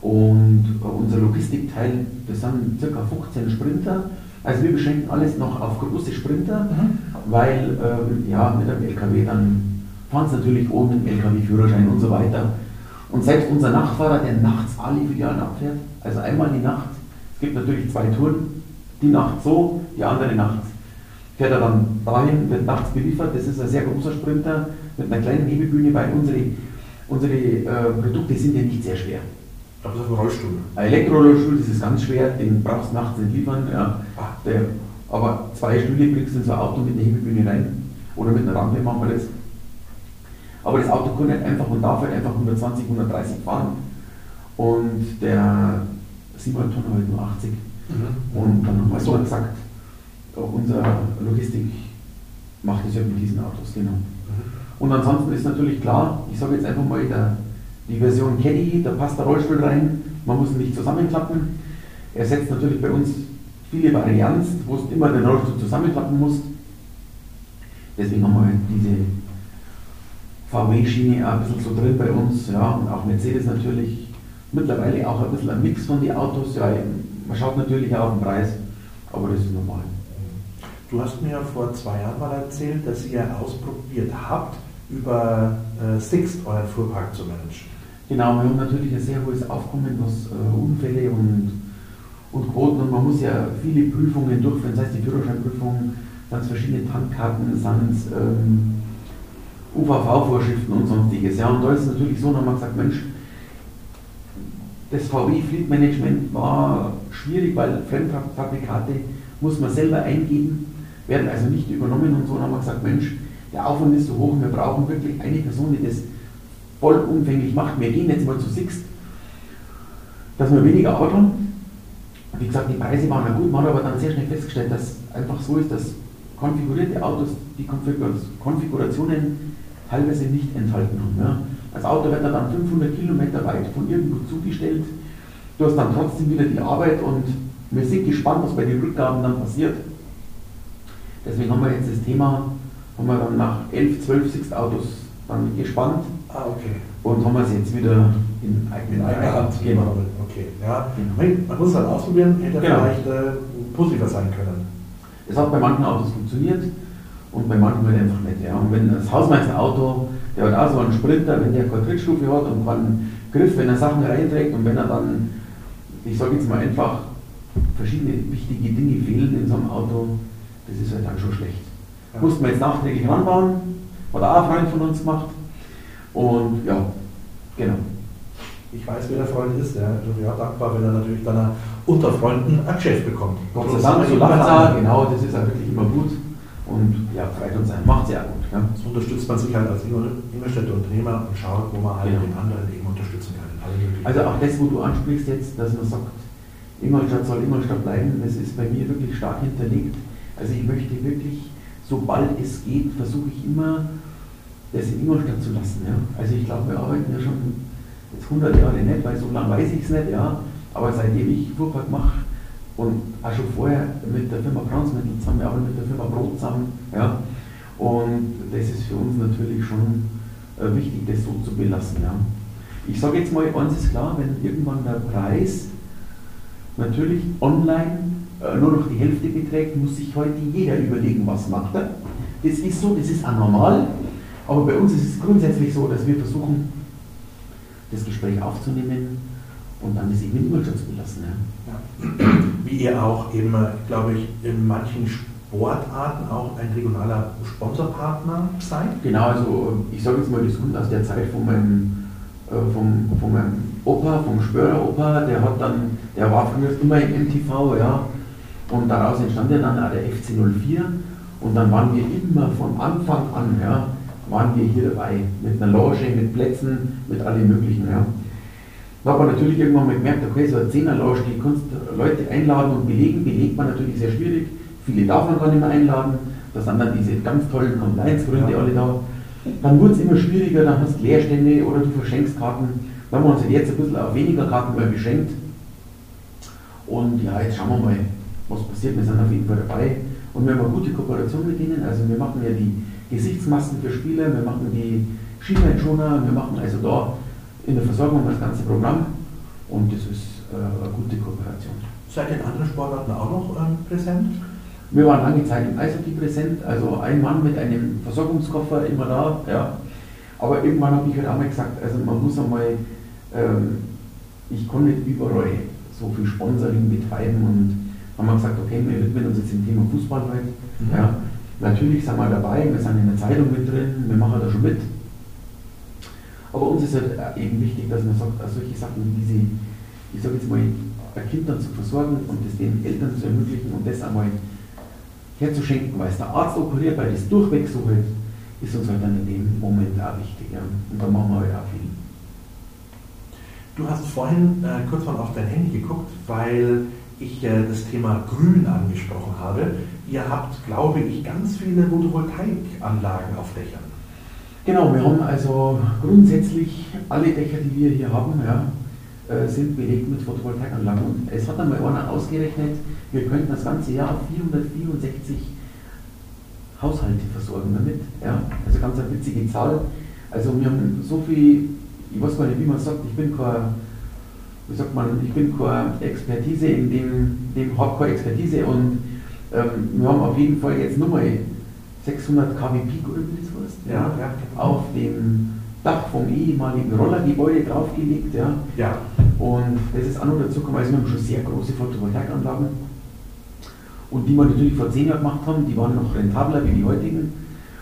Und unser Logistikteil, das sind circa 15 Sprinter. Also wir beschränken alles noch auf große Sprinter, mhm. weil ähm, ja, mit einem LKW dann fahren sie natürlich ohne den LKW-Führerschein und so weiter. Und selbst unser Nachtfahrer, der nachts alle Filialen abfährt, also einmal die Nacht, es gibt natürlich zwei Touren, die Nacht so, die andere Nacht. Fährt er dann dahin, wird nachts beliefert, das ist ein sehr großer Sprinter mit einer kleinen Hebebühne, weil unsere, unsere äh, Produkte sind ja nicht sehr schwer. Aber das ist ein Rollstuhl. Ein Elektrorollstuhl, das ist ganz schwer, den brauchst du nachts nicht liefern. Ja. Ah. Der, aber zwei Stühle kriegst du in so ein Auto mit einer Hebebühne rein. Oder mit einer Rampe machen wir das. Aber das Auto kann nicht einfach und darf halt einfach 120, 130 fahren. Und der Simon Tonnen halt nur 80. Mhm. Und dann haben wir so gesagt, unser Logistik macht es ja mit diesen Autos, genau. Mhm. Und ansonsten ist natürlich klar, ich sage jetzt einfach mal, der, die Version Caddy, da passt der Rollstuhl rein, man muss ihn nicht zusammenklappen. Er setzt natürlich bei uns viele Varianz, wo du immer den Rollstuhl zusammenklappen musst. Deswegen haben wir diese VW-Schiene ein bisschen so drin bei uns, ja, und auch Mercedes natürlich. Mittlerweile auch ein bisschen ein Mix von den Autos, ja, man schaut natürlich auch auf den Preis, aber das ist normal. Du hast mir vor zwei Jahren mal erzählt, dass ihr ausprobiert habt, über äh, Sixt euren Fuhrpark zu managen. Genau, wir haben natürlich ein sehr hohes Aufkommen, was äh, Unfälle und, und Quoten und man muss ja viele Prüfungen durchführen, das heißt die Führerscheinprüfung, dann verschiedene Tankkarten, sind ähm, UVV-Vorschriften und sonstiges. Ja, und da ist es natürlich so, da haben wir gesagt, Mensch, das VW Fleet Management war schwierig, weil Fremdfabrikate muss man selber eingeben, werden also nicht übernommen und so. Und haben wir gesagt, Mensch, der Aufwand ist so hoch, wir brauchen wirklich eine Person, die das vollumfänglich macht. Wir gehen jetzt mal zu Sixt, dass wir weniger Auto haben. Wie gesagt, die Preise waren ja gut, man hat aber dann sehr schnell festgestellt, dass einfach so ist, dass konfigurierte Autos die Konfigurationen teilweise nicht enthalten haben. Ja. Das Auto wird dann 500 Kilometer weit von irgendwo zugestellt. Du hast dann trotzdem wieder die Arbeit und wir sind gespannt, was bei den Rückgaben dann passiert. Deswegen haben wir jetzt das Thema, haben wir dann nach 11, 12 Sixt-Autos dann gespannt. Ah, okay. Und haben wir es jetzt wieder in eigener Hand. Genau. Okay, ja. Genau. Man muss es halt ausprobieren, hätte genau. vielleicht äh, positiver sein können. Es hat bei manchen Autos funktioniert und bei manchen halt einfach nicht. Ja. Und wenn das Hausmeister-Auto, der hat auch so einen Sprinter, wenn der keine Trittstufe hat und keinen Griff, wenn er Sachen reinträgt und wenn er dann, ich sage jetzt mal einfach, verschiedene wichtige Dinge fehlen in so einem Auto, das ist halt dann schon schlecht. Ja. Mussten wir jetzt nachträglich ranbauen, hat auch ein Freund von uns gemacht. Und ja, genau. Ich weiß, wer der Freund ist. Der ist ja dankbar, wenn er natürlich dann unter Freunden ein Geschäft bekommt. Gott sei Dank, so lacht genau, das ist ja wirklich immer gut. Und ja, freut uns ein, macht sehr gut. Ja. So unterstützt man sich halt als Ingolstädter Unternehmer und schaut, wo man halt genau. den anderen eben unterstützen kann. Also auch das, wo du ansprichst jetzt, dass man sagt, Ingolstadt soll Ingolstadt bleiben, das ist bei mir wirklich stark hinterlegt. Also ich möchte wirklich, sobald es geht, versuche ich immer, das in Ingolstadt zu lassen. Ja. Also ich glaube, wir arbeiten ja schon jetzt 100 Jahre nicht, weil so lange weiß ich es nicht, ja. Aber seitdem ich Fuhrpark mache und auch schon vorher mit der Firma Braunsmittel zusammen, aber mit der Firma Brot zusammen, ja. Und das ist für uns natürlich schon äh, wichtig, das so zu belassen, ja. Ich sage jetzt mal, eins ist klar, wenn irgendwann der Preis natürlich online äh, nur noch die Hälfte beträgt, muss sich heute jeder überlegen, was macht er. Das ist so, das ist anormal, aber bei uns ist es grundsätzlich so, dass wir versuchen, das Gespräch aufzunehmen und dann das eben in Ingolstadt zu belassen. Ja. Ja. Wie ihr auch eben, glaube ich, in manchen Sportarten auch ein regionaler Sponsorpartner seid? Genau, also ich sage jetzt mal, das kommt aus der Zeit von meinem, äh, vom, von meinem Opa, vom Spörer-Opa, der hat dann, der war früher immer im MTV, ja, und daraus entstand ja dann auch der FC 04 und dann waren wir immer von Anfang an, ja, waren wir hier dabei, mit einer Loge, mit Plätzen, mit allem möglichen. Ja. Da hat man natürlich irgendwann mal gemerkt, okay, so eine 10er Loge, die kannst Leute einladen und belegen, belegt man natürlich sehr schwierig. Viele darf man gar nicht mehr einladen. Da sind dann diese ganz tollen Compliance-Gründe ja. alle da. Dann wurde es immer schwieriger, dann hast du Leerstände oder du verschenkst Karten. Dann haben wir uns jetzt ein bisschen auf weniger Karten mal beschränkt. Und ja, jetzt schauen wir mal, was passiert. Wir sind auf jeden Fall dabei. Und wir haben eine gute Kooperation mit ihnen. Also wir machen ja die Gesichtsmasken für Spieler, wir machen die Schienbeinschoner, wir machen also da in der Versorgung das ganze Programm und das ist äh, eine gute Kooperation. Seid ihr in anderen Sportarten auch noch ähm, präsent? Wir waren lange Zeit im Eishockey präsent, also ein Mann mit einem Versorgungskoffer immer da, ja. Aber irgendwann habe ich halt auch mal gesagt, also man muss einmal, ähm, ich kann nicht überall so viel Sponsoring betreiben und haben wir gesagt, okay, wir widmen uns jetzt dem Thema Fußball halt. Mhm. Ja. Natürlich sind wir dabei, wir sind in der Zeitung mit drin, wir machen da schon mit. Aber uns ist halt eben wichtig, dass man sagt, solche Sachen wie diese, ich sage jetzt mal, ein Kind dann zu versorgen und das den Eltern zu ermöglichen und das einmal herzuschenken, weil es der Arzt operiert, weil das durchweg so halt, ist uns halt dann in dem Moment auch wichtig. Ja. Und da machen wir halt auch viel. Du hast vorhin äh, kurz mal auf dein Handy geguckt, weil ich äh, das Thema Grün angesprochen habe. Ihr habt, glaube ich, ganz viele Photovoltaikanlagen auf Dächern. Genau, wir haben also grundsätzlich alle Dächer, die wir hier haben, ja, äh, sind belegt mit Photovoltaikanlagen. Und es hat einmal einer ausgerechnet, wir könnten das ganze Jahr 464 Haushalte versorgen damit. Ja? Also ganz eine witzige Zahl. Also wir haben so viel, ich weiß gar nicht, wie man sagt, ich bin kein, wie sagt man, ich bin keine Expertise in dem, dem habe keine Expertise und ähm, wir haben auf jeden Fall jetzt nochmal 600 kW Peak oder wie das heißt, ja, ja, auf dem Dach vom ehemaligen Rollergebäude draufgelegt. Ja. ja. Und das ist auch noch dazu gekommen, also wir haben schon sehr große Photovoltaikanlagen. Und die wir natürlich vor zehn Jahren gemacht haben, die waren noch rentabler wie die heutigen.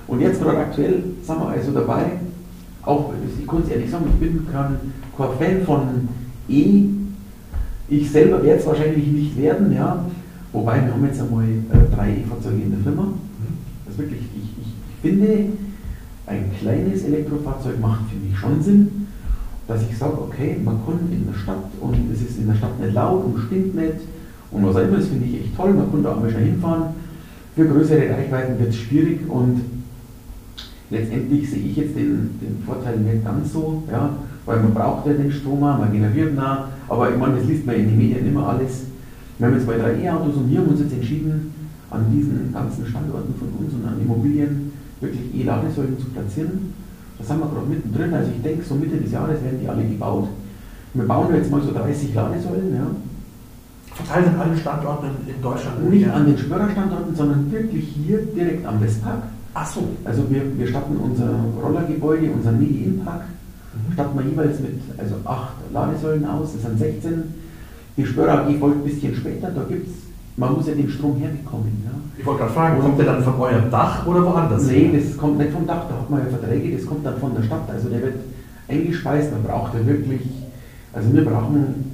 Und jetzt gerade aktuell sind wir also dabei, auch, ich kann es ehrlich sagen, ich bin kein, kein Fan von E. Ich selber werde es wahrscheinlich nicht werden, ja. Wobei wir haben jetzt einmal äh, drei E-Fahrzeuge in der Firma. Ist wirklich, ich, ich finde, ein kleines Elektrofahrzeug macht für mich schon Sinn, dass ich sage, okay, man kann in der Stadt und es ist in der Stadt nicht laut und stinkt nicht und was auch immer, das finde ich echt toll, man kann da auch mal schnell hinfahren. Für größere Reichweiten wird es schwierig und letztendlich sehe ich jetzt den, den Vorteil nicht ganz so, ja, weil man braucht ja den Strom, man generiert nah, aber ich meine, das liest man in den Medien immer alles. Wir haben jetzt bei drei E-Autos und wir haben uns jetzt entschieden, an diesen ganzen Standorten von uns und an Immobilien wirklich E-Ladesäulen zu platzieren. Das haben wir gerade mittendrin, also ich denke, so Mitte des Jahres werden die alle gebaut. Wir bauen jetzt mal so 30 Ladesäulen, ja. Verteilt an allen Standorten in Deutschland? Nicht an den Spörerstandorten, sondern wirklich hier direkt am Westpark. Ach so. Also wir, wir statten unser Rollergebäude, unser Mini-In-Park, mhm. statten wir jeweils mit also acht Ladesäulen aus, das sind 16. Die Spörer AG folgt ein bisschen später, da gibt es man muss ja den Strom herbekommen. Ja. Ich wollte gerade fragen, kommt der dann von eurem Dach oder woanders? Nee, das kommt nicht vom Dach, da hat man ja Verträge, das kommt dann von der Stadt. Also der wird eingespeist, man braucht ja wirklich, also wir brauchen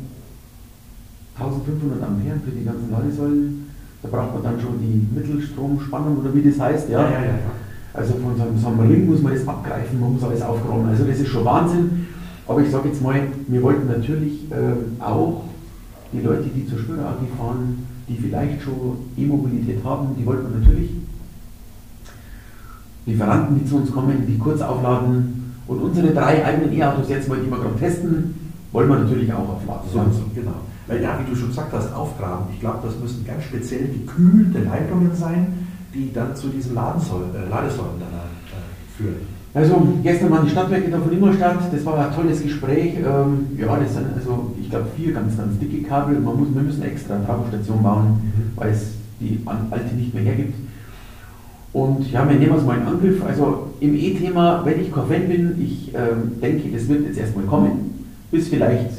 1500 Ampere für die ganzen Ladesäulen. Da braucht man dann schon die Mittelstromspannung oder wie das heißt. Ja, ja, ja. ja. Also von so einem, so einem Ring muss man das abgreifen, man muss alles aufräumen. Also das ist schon Wahnsinn. Aber ich sage jetzt mal, wir wollten natürlich äh, auch die Leute, die zur Spürer AG fahren, die vielleicht schon E-Mobilität haben, die wollten wir natürlich. Lieferanten, die zu uns kommen, die kurz aufladen und unsere drei eigenen E-Autos jetzt mal, die wir gerade testen, wollen wir natürlich auch aufladen. So, so, genau. Weil ja, wie du schon gesagt hast, aufgraben. Ich glaube, das müssen ganz speziell gekühlte Leitungen sein, die dann zu diesen Ladensäulen, äh, Ladesäulen dann äh, führen. Also gestern waren die Stadtwerke da von Ingolstadt, das war ein tolles Gespräch. Ähm, ja, das sind also, ich glaube, vier ganz, ganz dicke Kabel. Man muss, wir müssen extra eine Trafostation bauen, mhm. weil es die alte nicht mehr hergibt. Und ja, wir nehmen es mal in Angriff. Also im E-Thema, wenn ich kein Fan bin, ich ähm, denke, das wird jetzt erstmal kommen, bis vielleicht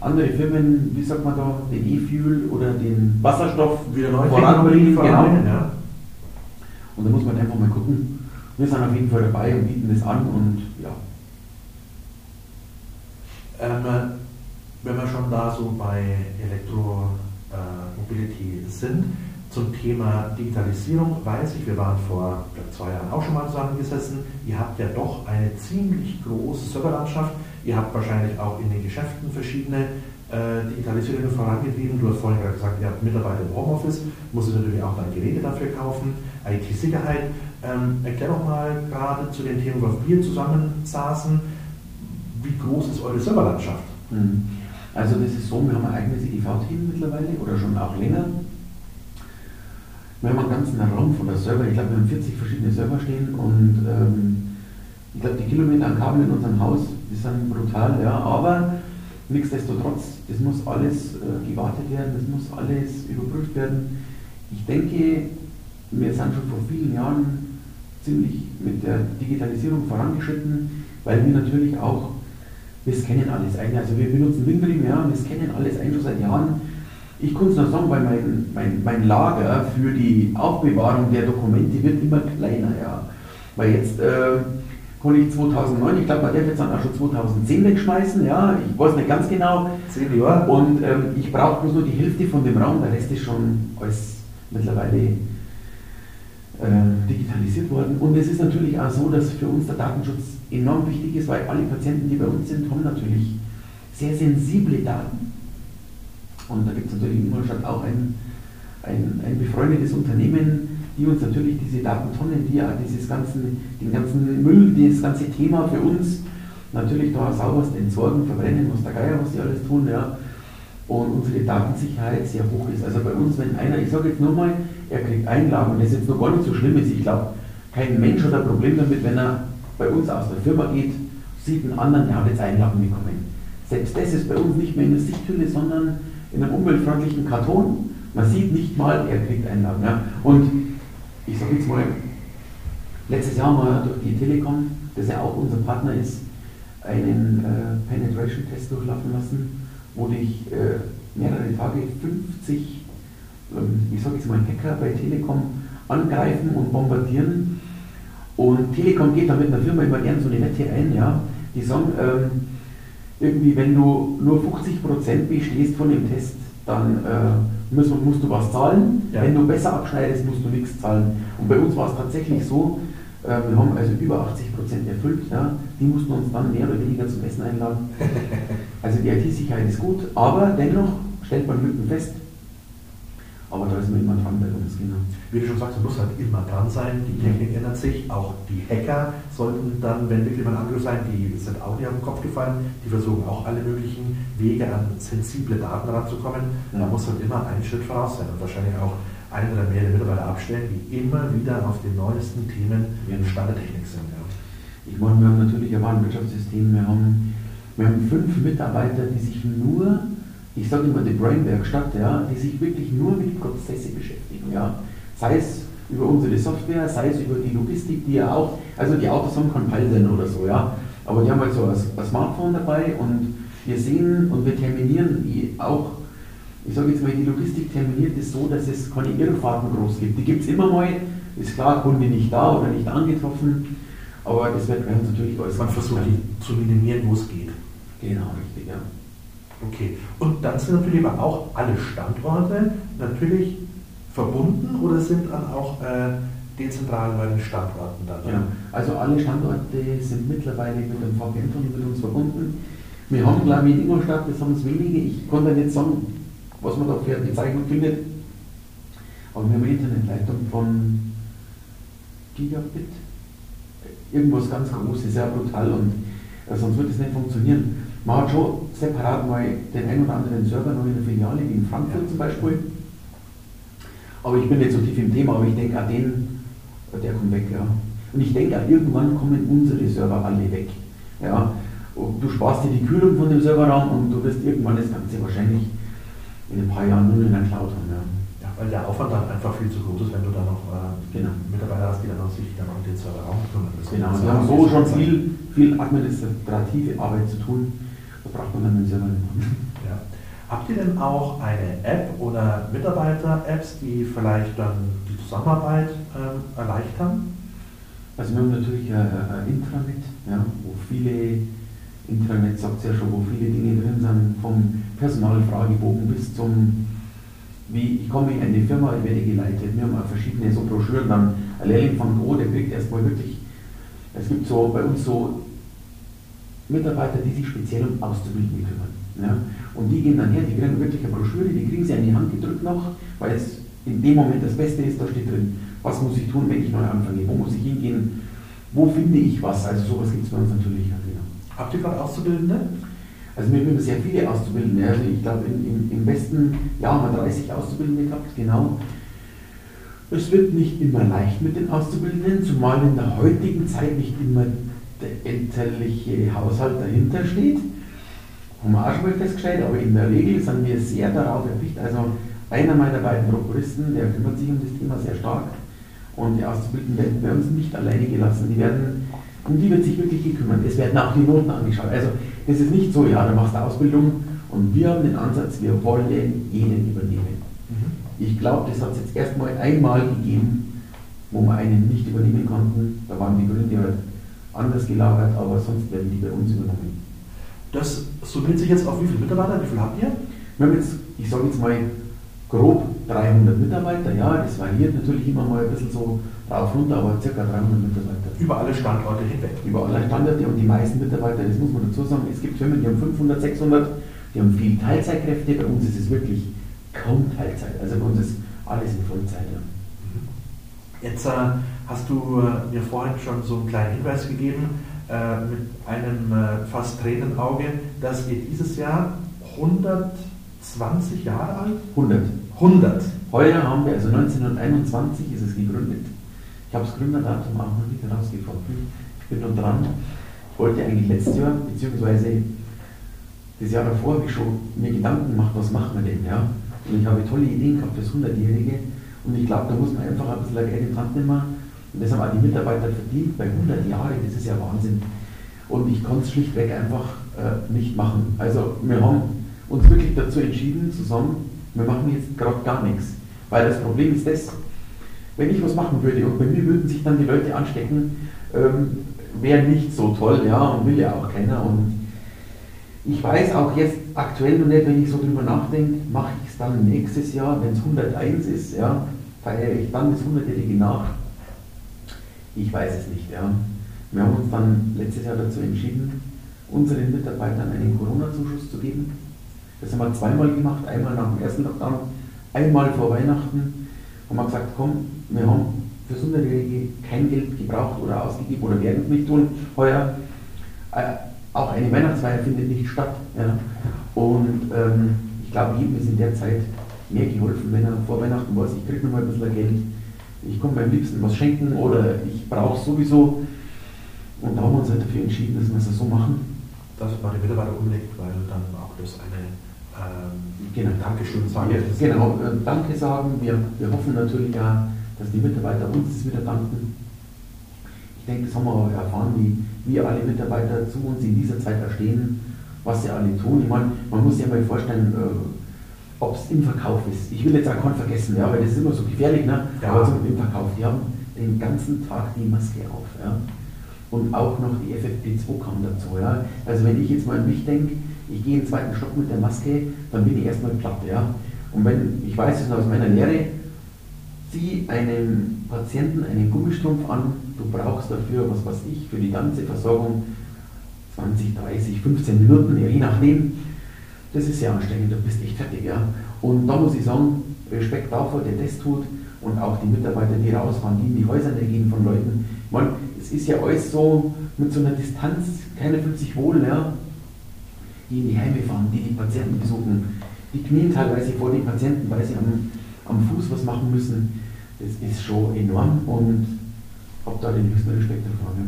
andere Firmen, wie sagt man da, den E-Fuel oder den Wasserstoff wieder neu voranbringen. Genau. Ja. Und da muss man einfach mal gucken, wir sind auf jeden Fall dabei und bieten das an und ja. Ähm, wenn wir schon da so bei Elektromobility äh, sind, zum Thema Digitalisierung weiß ich, wir waren vor zwei Jahren auch schon mal zusammengesessen. Ihr habt ja doch eine ziemlich große Serverlandschaft. Ihr habt wahrscheinlich auch in den Geschäften verschiedene äh, Digitalisierungen vorangetrieben. Du hast vorhin gerade gesagt, ihr habt Mitarbeiter im Homeoffice, muss ihr natürlich auch dann Geräte dafür kaufen, IT-Sicherheit. Ähm, erklär doch mal gerade zu den Themen, wo wir zusammen saßen, wie groß ist eure Serverlandschaft? Hm. Also das ist so, wir haben ein eigenes EDV-Team mittlerweile oder schon auch länger. Wir haben einen ganzen Raum von der Server, ich glaube wir haben 40 verschiedene Server stehen und ähm, ich glaube die Kilometer an Kabel in unserem Haus, die sind brutal, ja, aber nichtsdestotrotz, das muss alles äh, gewartet werden, das muss alles überprüft werden. Ich denke, wir sind schon vor vielen Jahren ziemlich mit der Digitalisierung vorangeschritten, weil wir natürlich auch, wir scannen alles ein. Also wir benutzen Windring, ja, wir scannen alles ein schon seit Jahren. Ich kann es noch sagen, weil mein, mein, mein Lager für die Aufbewahrung der Dokumente wird immer kleiner, ja. Weil jetzt äh, konnte ich 2009, ich glaube, man darf jetzt auch schon 2010 wegschmeißen, ja, ich weiß nicht ganz genau. Zehn Jahre. Und ähm, ich brauche bloß nur die Hälfte von dem Raum, der Rest ist schon alles mittlerweile digitalisiert worden. Und es ist natürlich auch so, dass für uns der Datenschutz enorm wichtig ist, weil alle Patienten, die bei uns sind, haben natürlich sehr sensible Daten. Und da gibt es natürlich in Ingolstadt auch ein, ein, ein befreundetes Unternehmen, die uns natürlich diese Datentonnen, die ja dieses ganzen, den ganzen Müll, das ganze Thema für uns natürlich da sauberst entsorgen, verbrennen, was der Geier, was die alles tun, ja. Und unsere Datensicherheit sehr hoch ist. Also bei uns, wenn einer, ich sage jetzt nur mal, er kriegt Einlagen, und das ist jetzt noch gar nicht so schlimm ist, ich glaube, kein Mensch hat ein Problem damit, wenn er bei uns aus der Firma geht, sieht einen anderen, der hat jetzt Einlagen bekommen. Selbst das ist bei uns nicht mehr in der Sichthülle, sondern in einem umweltfreundlichen Karton. Man sieht nicht mal, er kriegt Einlagen. Ja. Und ich sage jetzt mal, letztes Jahr haben wir durch die Telekom, das ja auch unser Partner ist, einen äh, Penetration-Test durchlaufen lassen, wo dich äh, mehrere Tage 50, ähm, ich sage jetzt mal Hacker bei Telekom angreifen und bombardieren. Und Telekom geht da mit einer Firma immer gern so eine Wette ein, ja. Die sagen, ähm, irgendwie, wenn du nur 50% bestehst von dem Test, dann äh, musst, musst, du was zahlen. Ja. Wenn du besser abschneidest, musst du nichts zahlen. Und bei uns war es tatsächlich so, äh, wir haben also über 80% erfüllt. Ja. Die mussten uns dann mehr oder weniger zum Essen einladen. Also die IT-Sicherheit ist gut, aber dennoch stellt man Lücken fest. Aber da ist man immer dran bei uns, genau. Wie du schon sagst, man muss halt immer dran sein, die Technik ändert sich, auch die Hacker sollten dann, wenn wirklich mal Angriff sein, die sind auch nicht auf den Kopf gefallen, die versuchen auch alle möglichen Wege an sensible Daten ranzukommen. Ja. Man muss halt immer einen Schritt voraus sein und wahrscheinlich auch ein oder mehrere Mitarbeiter abstellen, die immer wieder auf den neuesten Themen in Stand der Technik sind. Ja. Ich meine, wir haben natürlich ein Warenwirtschaftssystem, wir haben, wir haben fünf Mitarbeiter, die sich nur ich sage immer die Brain-Werkstatt, ja, die sich wirklich nur mit Prozesse beschäftigen. Ja. Sei es über unsere Software, sei es über die Logistik, die ja auch, also die Autos haben kein Peilsender oder so, ja, aber die haben halt so ein, Smartphone dabei und wir sehen und wir terminieren auch, ich sage jetzt mal, die Logistik terminiert es so, dass es keine Irrfahrten groß gibt. Die gibt es immer mal, ist klar, Kunde nicht da oder nicht angetroffen, aber das wird bei uns natürlich alles. Man versucht die zu minimieren, wo es geht. Genau, richtig, ja. Okay. Und dann sind natürlich aber auch alle Standorte natürlich verbunden oder sind dann auch äh, dezentral bei den Standorten dann? Ja, also alle Standorte sind mittlerweile mit dem VPN mit uns verbunden. Wir haben, glaube ich, in Ingolstadt, das haben es wenige, ich konnte nicht sagen, was man da für eine Bezeichnung findet, aber wir haben eine Internetleitung von Gigabit, irgendwas ganz Großes, sehr brutal und äh, sonst wird es nicht funktionieren. Man hat schon separat mal den einen oder anderen Server noch in der Filiale, wie in Frankfurt zum Beispiel. Aber ich bin nicht so tief im Thema, aber ich denke, auch den, der kommt weg. Ja. Und ich denke, auch irgendwann kommen unsere Server alle weg. Ja. Du sparst dir die Kühlung von dem Serverraum und du wirst irgendwann das Ganze wahrscheinlich in ein paar Jahren nur in der Cloud haben. Ja. ja weil der Aufwand dann einfach viel zu groß ist, wenn du dann noch äh, genau. Mitarbeiter hast, die dann auch sich dann um den Serverraum kümmern. Genau, wir haben so schon viel, viel administrative Arbeit zu tun da braucht man dann selber nicht ja. Habt ihr denn auch eine App oder Mitarbeiter-Apps, die vielleicht dann die Zusammenarbeit ähm, erleichtern? Also wir haben natürlich ein, ein Intranet, ja, wo viele, Intranet sagt es ja schon, wo viele Dinge drin sind, vom Personalfragebogen bis zum, wie ich komme in eine Firma, ich werde geleitet. Wir haben auch verschiedene so Broschüren, dann ein Lehrling von Go, der kriegt erstmal wirklich, es gibt so bei uns so Mitarbeiter, die sich speziell um Auszubildende kümmern. Ja? Und die gehen dann her, die kriegen wirklich eine Broschüre, die kriegen sie an die Hand gedrückt noch, weil es in dem Moment das Beste ist, da steht drin, was muss ich tun, wenn ich neu anfange, wo muss ich hingehen, wo finde ich was, also sowas gibt es bei uns natürlich. Ja, genau. Habt ihr gerade Auszubildende? Also wir haben sehr viele Auszubildende, also ich glaube im, im besten Jahr haben wir 30 Auszubildende gehabt, genau. Es wird nicht immer leicht mit den Auszubildenden, zumal in der heutigen Zeit nicht immer der elterliche Haushalt dahinter steht. Haben wir auch schon mal festgestellt, aber in der Regel sind wir sehr darauf erpicht. Also einer meiner beiden Prokuristen, der kümmert sich um das Thema sehr stark. Und die Auszubildenden werden bei uns nicht alleine gelassen. Die werden, um die wird sich wirklich gekümmert. Es werden auch die Noten angeschaut. Also das ist nicht so, ja, du machst Ausbildung und wir haben den Ansatz, wir wollen jeden übernehmen. Mhm. Ich glaube, das hat es jetzt erstmal einmal gegeben, wo wir einen nicht übernehmen konnten. Da waren die Gründe anders gelagert, aber sonst werden die bei uns übernommen. Das summiert sich jetzt auf wie viele Mitarbeiter? Wie viel habt ihr? Wir haben jetzt, ich sage jetzt mal, grob 300 Mitarbeiter. Ja, das variiert natürlich immer mal ein bisschen so drauf runter, aber circa 300 Mitarbeiter. Über alle Standorte hinweg? Über alle Standorte und die meisten Mitarbeiter, das muss man dazu sagen, es gibt Firmen, die haben 500, 600, die haben viel Teilzeitkräfte, bei uns ist es wirklich kaum Teilzeit. Also bei uns ist alles in Vollzeit. Ja. Jetzt äh, hast du äh, mir vorhin schon so einen kleinen Hinweis gegeben, äh, mit einem äh, fast Tränenauge, dass ihr dieses Jahr 120 Jahre alt? 100. 100. Heuer haben wir, also 1921 ist es gegründet. Ich habe das Gründerdatum auch noch nicht herausgefunden. Ich bin noch dran. Ich wollte eigentlich letztes Jahr, beziehungsweise das Jahr davor habe ich schon mir Gedanken gemacht, was machen wir denn, ja. Und ich habe tolle Ideen gehabt fürs 100-Jährige. Und ich glaube, da muss man einfach ein bisschen die Hand nehmen. Und das haben auch die Mitarbeiter verdient bei 100 Jahren, das ist ja Wahnsinn. Und ich konnte es schlichtweg einfach äh, nicht machen. Also wir haben uns wirklich dazu entschieden, zusammen, wir machen jetzt gerade gar nichts. Weil das Problem ist das, wenn ich was machen würde und bei mir würden sich dann die Leute anstecken, ähm, wäre nicht so toll, ja, und will ja auch keiner. Und ich weiß auch jetzt aktuell noch nicht, wenn ich so drüber nachdenke, mache ich es dann nächstes Jahr, wenn es 101 ist, ja, feiere ich dann das 100-jährige nach. Ich weiß es nicht, ja. Wir haben uns dann letztes Jahr dazu entschieden, unseren Mitarbeitern einen Corona-Zuschuss zu geben. Das haben wir zweimal gemacht, einmal nach dem ersten Lockdown, einmal vor Weihnachten. Haben wir gesagt, komm, wir haben für 100-Jährige kein Geld gebraucht oder ausgegeben oder werden es nicht tun heuer. Äh, auch eine Weihnachtsfeier findet nicht statt. Ja. Und ähm, ich glaube, jedem ist in der Zeit mehr geholfen, wenn er vor Weihnachten weiß, ich kriege noch mal ein bisschen Geld, ich komme beim liebsten was schenken oder ich brauche es sowieso. Und da haben wir uns halt dafür entschieden, dass wir es so machen. Dass man die Mitarbeiter umlegt, weil dann auch das eine ähm, genau. Dankeschön sagen. Ja, genau, äh, Danke sagen. Wir, wir hoffen natürlich auch, dass die Mitarbeiter uns das wieder danken. Ich denke, das haben wir auch erfahren, wie, wie alle Mitarbeiter zu uns in dieser Zeit erstehen, was sie alle tun. Ich meine, man muss sich mal vorstellen, äh, ob es im Verkauf ist. Ich will jetzt auch keinen vergessen, ja, weil das ist immer so gefährlich, ne? Ja. aber zum im Verkauf, die haben den ganzen Tag die Maske auf. Ja? Und auch noch die FFP2 kam dazu. Ja? Also wenn ich jetzt mal an mich denke, ich gehe in den zweiten Stock mit der Maske, dann bin ich erstmal platt. Ja? Und wenn, ich weiß es aus meiner Lehre, zieh einem Patienten einen Gummistrumpf an, du brauchst dafür, was weiß ich, für die ganze Versorgung 20, 30, 15 Minuten, je nachdem. Das ist sehr anstrengend, du bist echt fertig. Ja? Und da muss ich sagen, Respekt davor, der das tut und auch die Mitarbeiter, die rausfahren, die in die Häuser gehen von Leuten. Man, es ist ja alles so mit so einer Distanz, keiner fühlt sich wohl, ja? die in die Heime fahren, die die Patienten besuchen, die knien teilweise vor den Patienten, weil sie am, am Fuß was machen müssen. Das ist schon enorm und habe da den höchsten Respekt davor. Ne?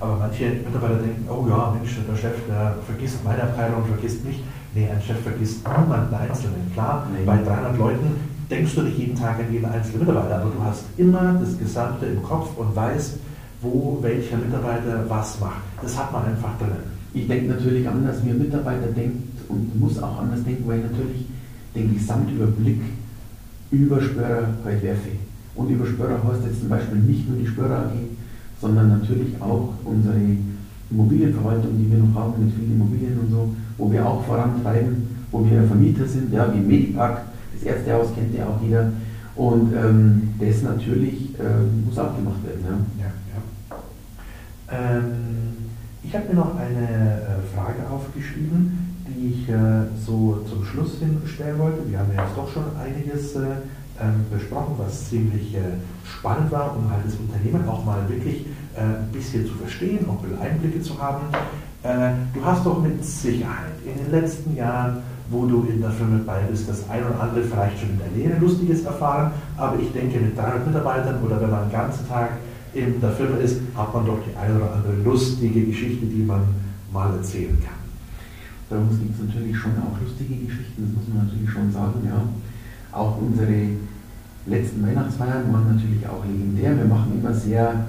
Aber manche Mitarbeiter denken, oh ja, Mensch, der Chef, der vergisst meine Abteilung, vergisst mich. Nee, ein Chef vergisst niemanden Einzelnen. Klar, nee. bei 300 Leuten denkst du nicht jeden Tag an jeden einzelnen Mitarbeiter, aber du hast immer das Gesamte im Kopf und weißt, wo welcher Mitarbeiter was macht. Das hat man einfach drin. Ich denke natürlich anders, wie ein Mitarbeiter denkt und muss auch anders denken, weil ich natürlich den Gesamtüberblick über Spörer halt werfe. Und über Spörer heißt jetzt zum Beispiel nicht nur die Spörer AG, sondern natürlich auch unsere Immobilienverwaltung, die wir noch haben mit vielen Immobilien und so, wo wir auch vorantreiben, wo wir Vermieter sind, ja, wie Medipark, das Ärztehaus kennt ja auch jeder. Und ähm, das natürlich äh, muss auch gemacht werden. Ja. ja. Ähm, ich habe mir noch eine äh, Frage aufgeschrieben, die ich äh, so zum Schluss hinstellen wollte. Wir haben ja jetzt doch schon einiges äh, ähm, besprochen, was ziemlich äh, spannend war, um halt das Unternehmen auch mal wirklich äh, ein bisschen zu verstehen, auch ein bisschen Einblicke zu haben. Äh, du hast doch mit Sicherheit in den letzten Jahren wo du in der Firma bei bist, das ein oder andere vielleicht schon in der Lehre Lustiges erfahren, aber ich denke mit 300 Mitarbeitern oder wenn man den ganzen Tag in der Firma ist, hat man doch die eine oder andere lustige Geschichte, die man mal erzählen kann. Bei uns gibt es natürlich schon auch lustige Geschichten, das muss man natürlich schon sagen, ja. Auch unsere letzten Weihnachtsfeiern waren natürlich auch legendär. Wir machen immer sehr,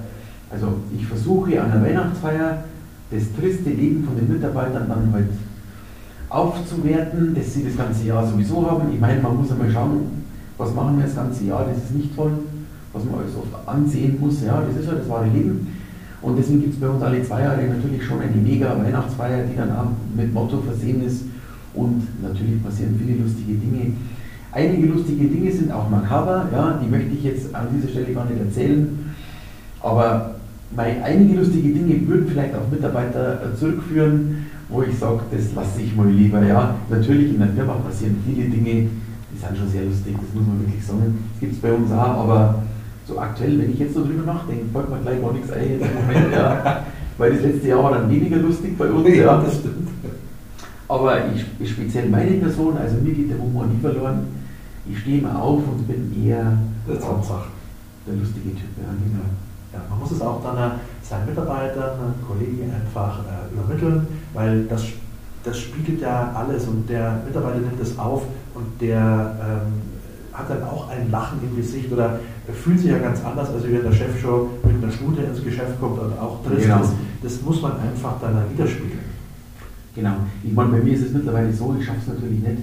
also ich versuche an der Weihnachtsfeier das triste Leben von den Mitarbeitern dann halt aufzuwerten, dass sie das ganze Jahr sowieso haben. Ich meine, man muss einmal schauen, was machen wir das ganze Jahr, das ist nicht toll was man alles oft ansehen muss. Ja, das ist ja das wahre Leben. Und deswegen gibt es bei uns alle zwei Jahre natürlich schon eine mega Weihnachtsfeier, die dann auch mit Motto versehen ist. Und natürlich passieren viele lustige Dinge. Einige lustige Dinge sind auch makaber, ja, die möchte ich jetzt an dieser Stelle gar nicht erzählen. Aber weil einige lustige Dinge würden vielleicht auch Mitarbeiter zurückführen, wo ich sage, das lasse ich mal lieber. Ja, natürlich in der Firma passieren viele Dinge, die sind schon sehr lustig, das muss man wirklich sagen. Das gibt es bei uns auch, aber so aktuell, wenn ich jetzt so drüber nachdenke, fällt mir gleich gar nichts ein jetzt im Moment, ja. Weil das letzte Jahr war dann weniger lustig bei uns. Ja, Ja. das stimmt. Aber ich, speziell meine Person, also mir geht der Humor nie verloren. Ich stehe immer auf und bin eher Hauptsache. der lustige Typ. Ja, genau. Ja, man muss es auch dann äh, seinen Mitarbeitern, äh, Kollegen einfach äh, übermitteln, weil das, das spiegelt ja alles und der Mitarbeiter nimmt es auf und der ähm, hat dann auch ein Lachen im Gesicht oder fühlt sich ja ganz anders, als wenn der Chef schon mit einer Stute ins Geschäft kommt und auch trist Genau. ist. Das muss man einfach dann widerspiegeln. Genau. Ich meine, bei mir ist es mittlerweile so, ich schaffe es natürlich nicht,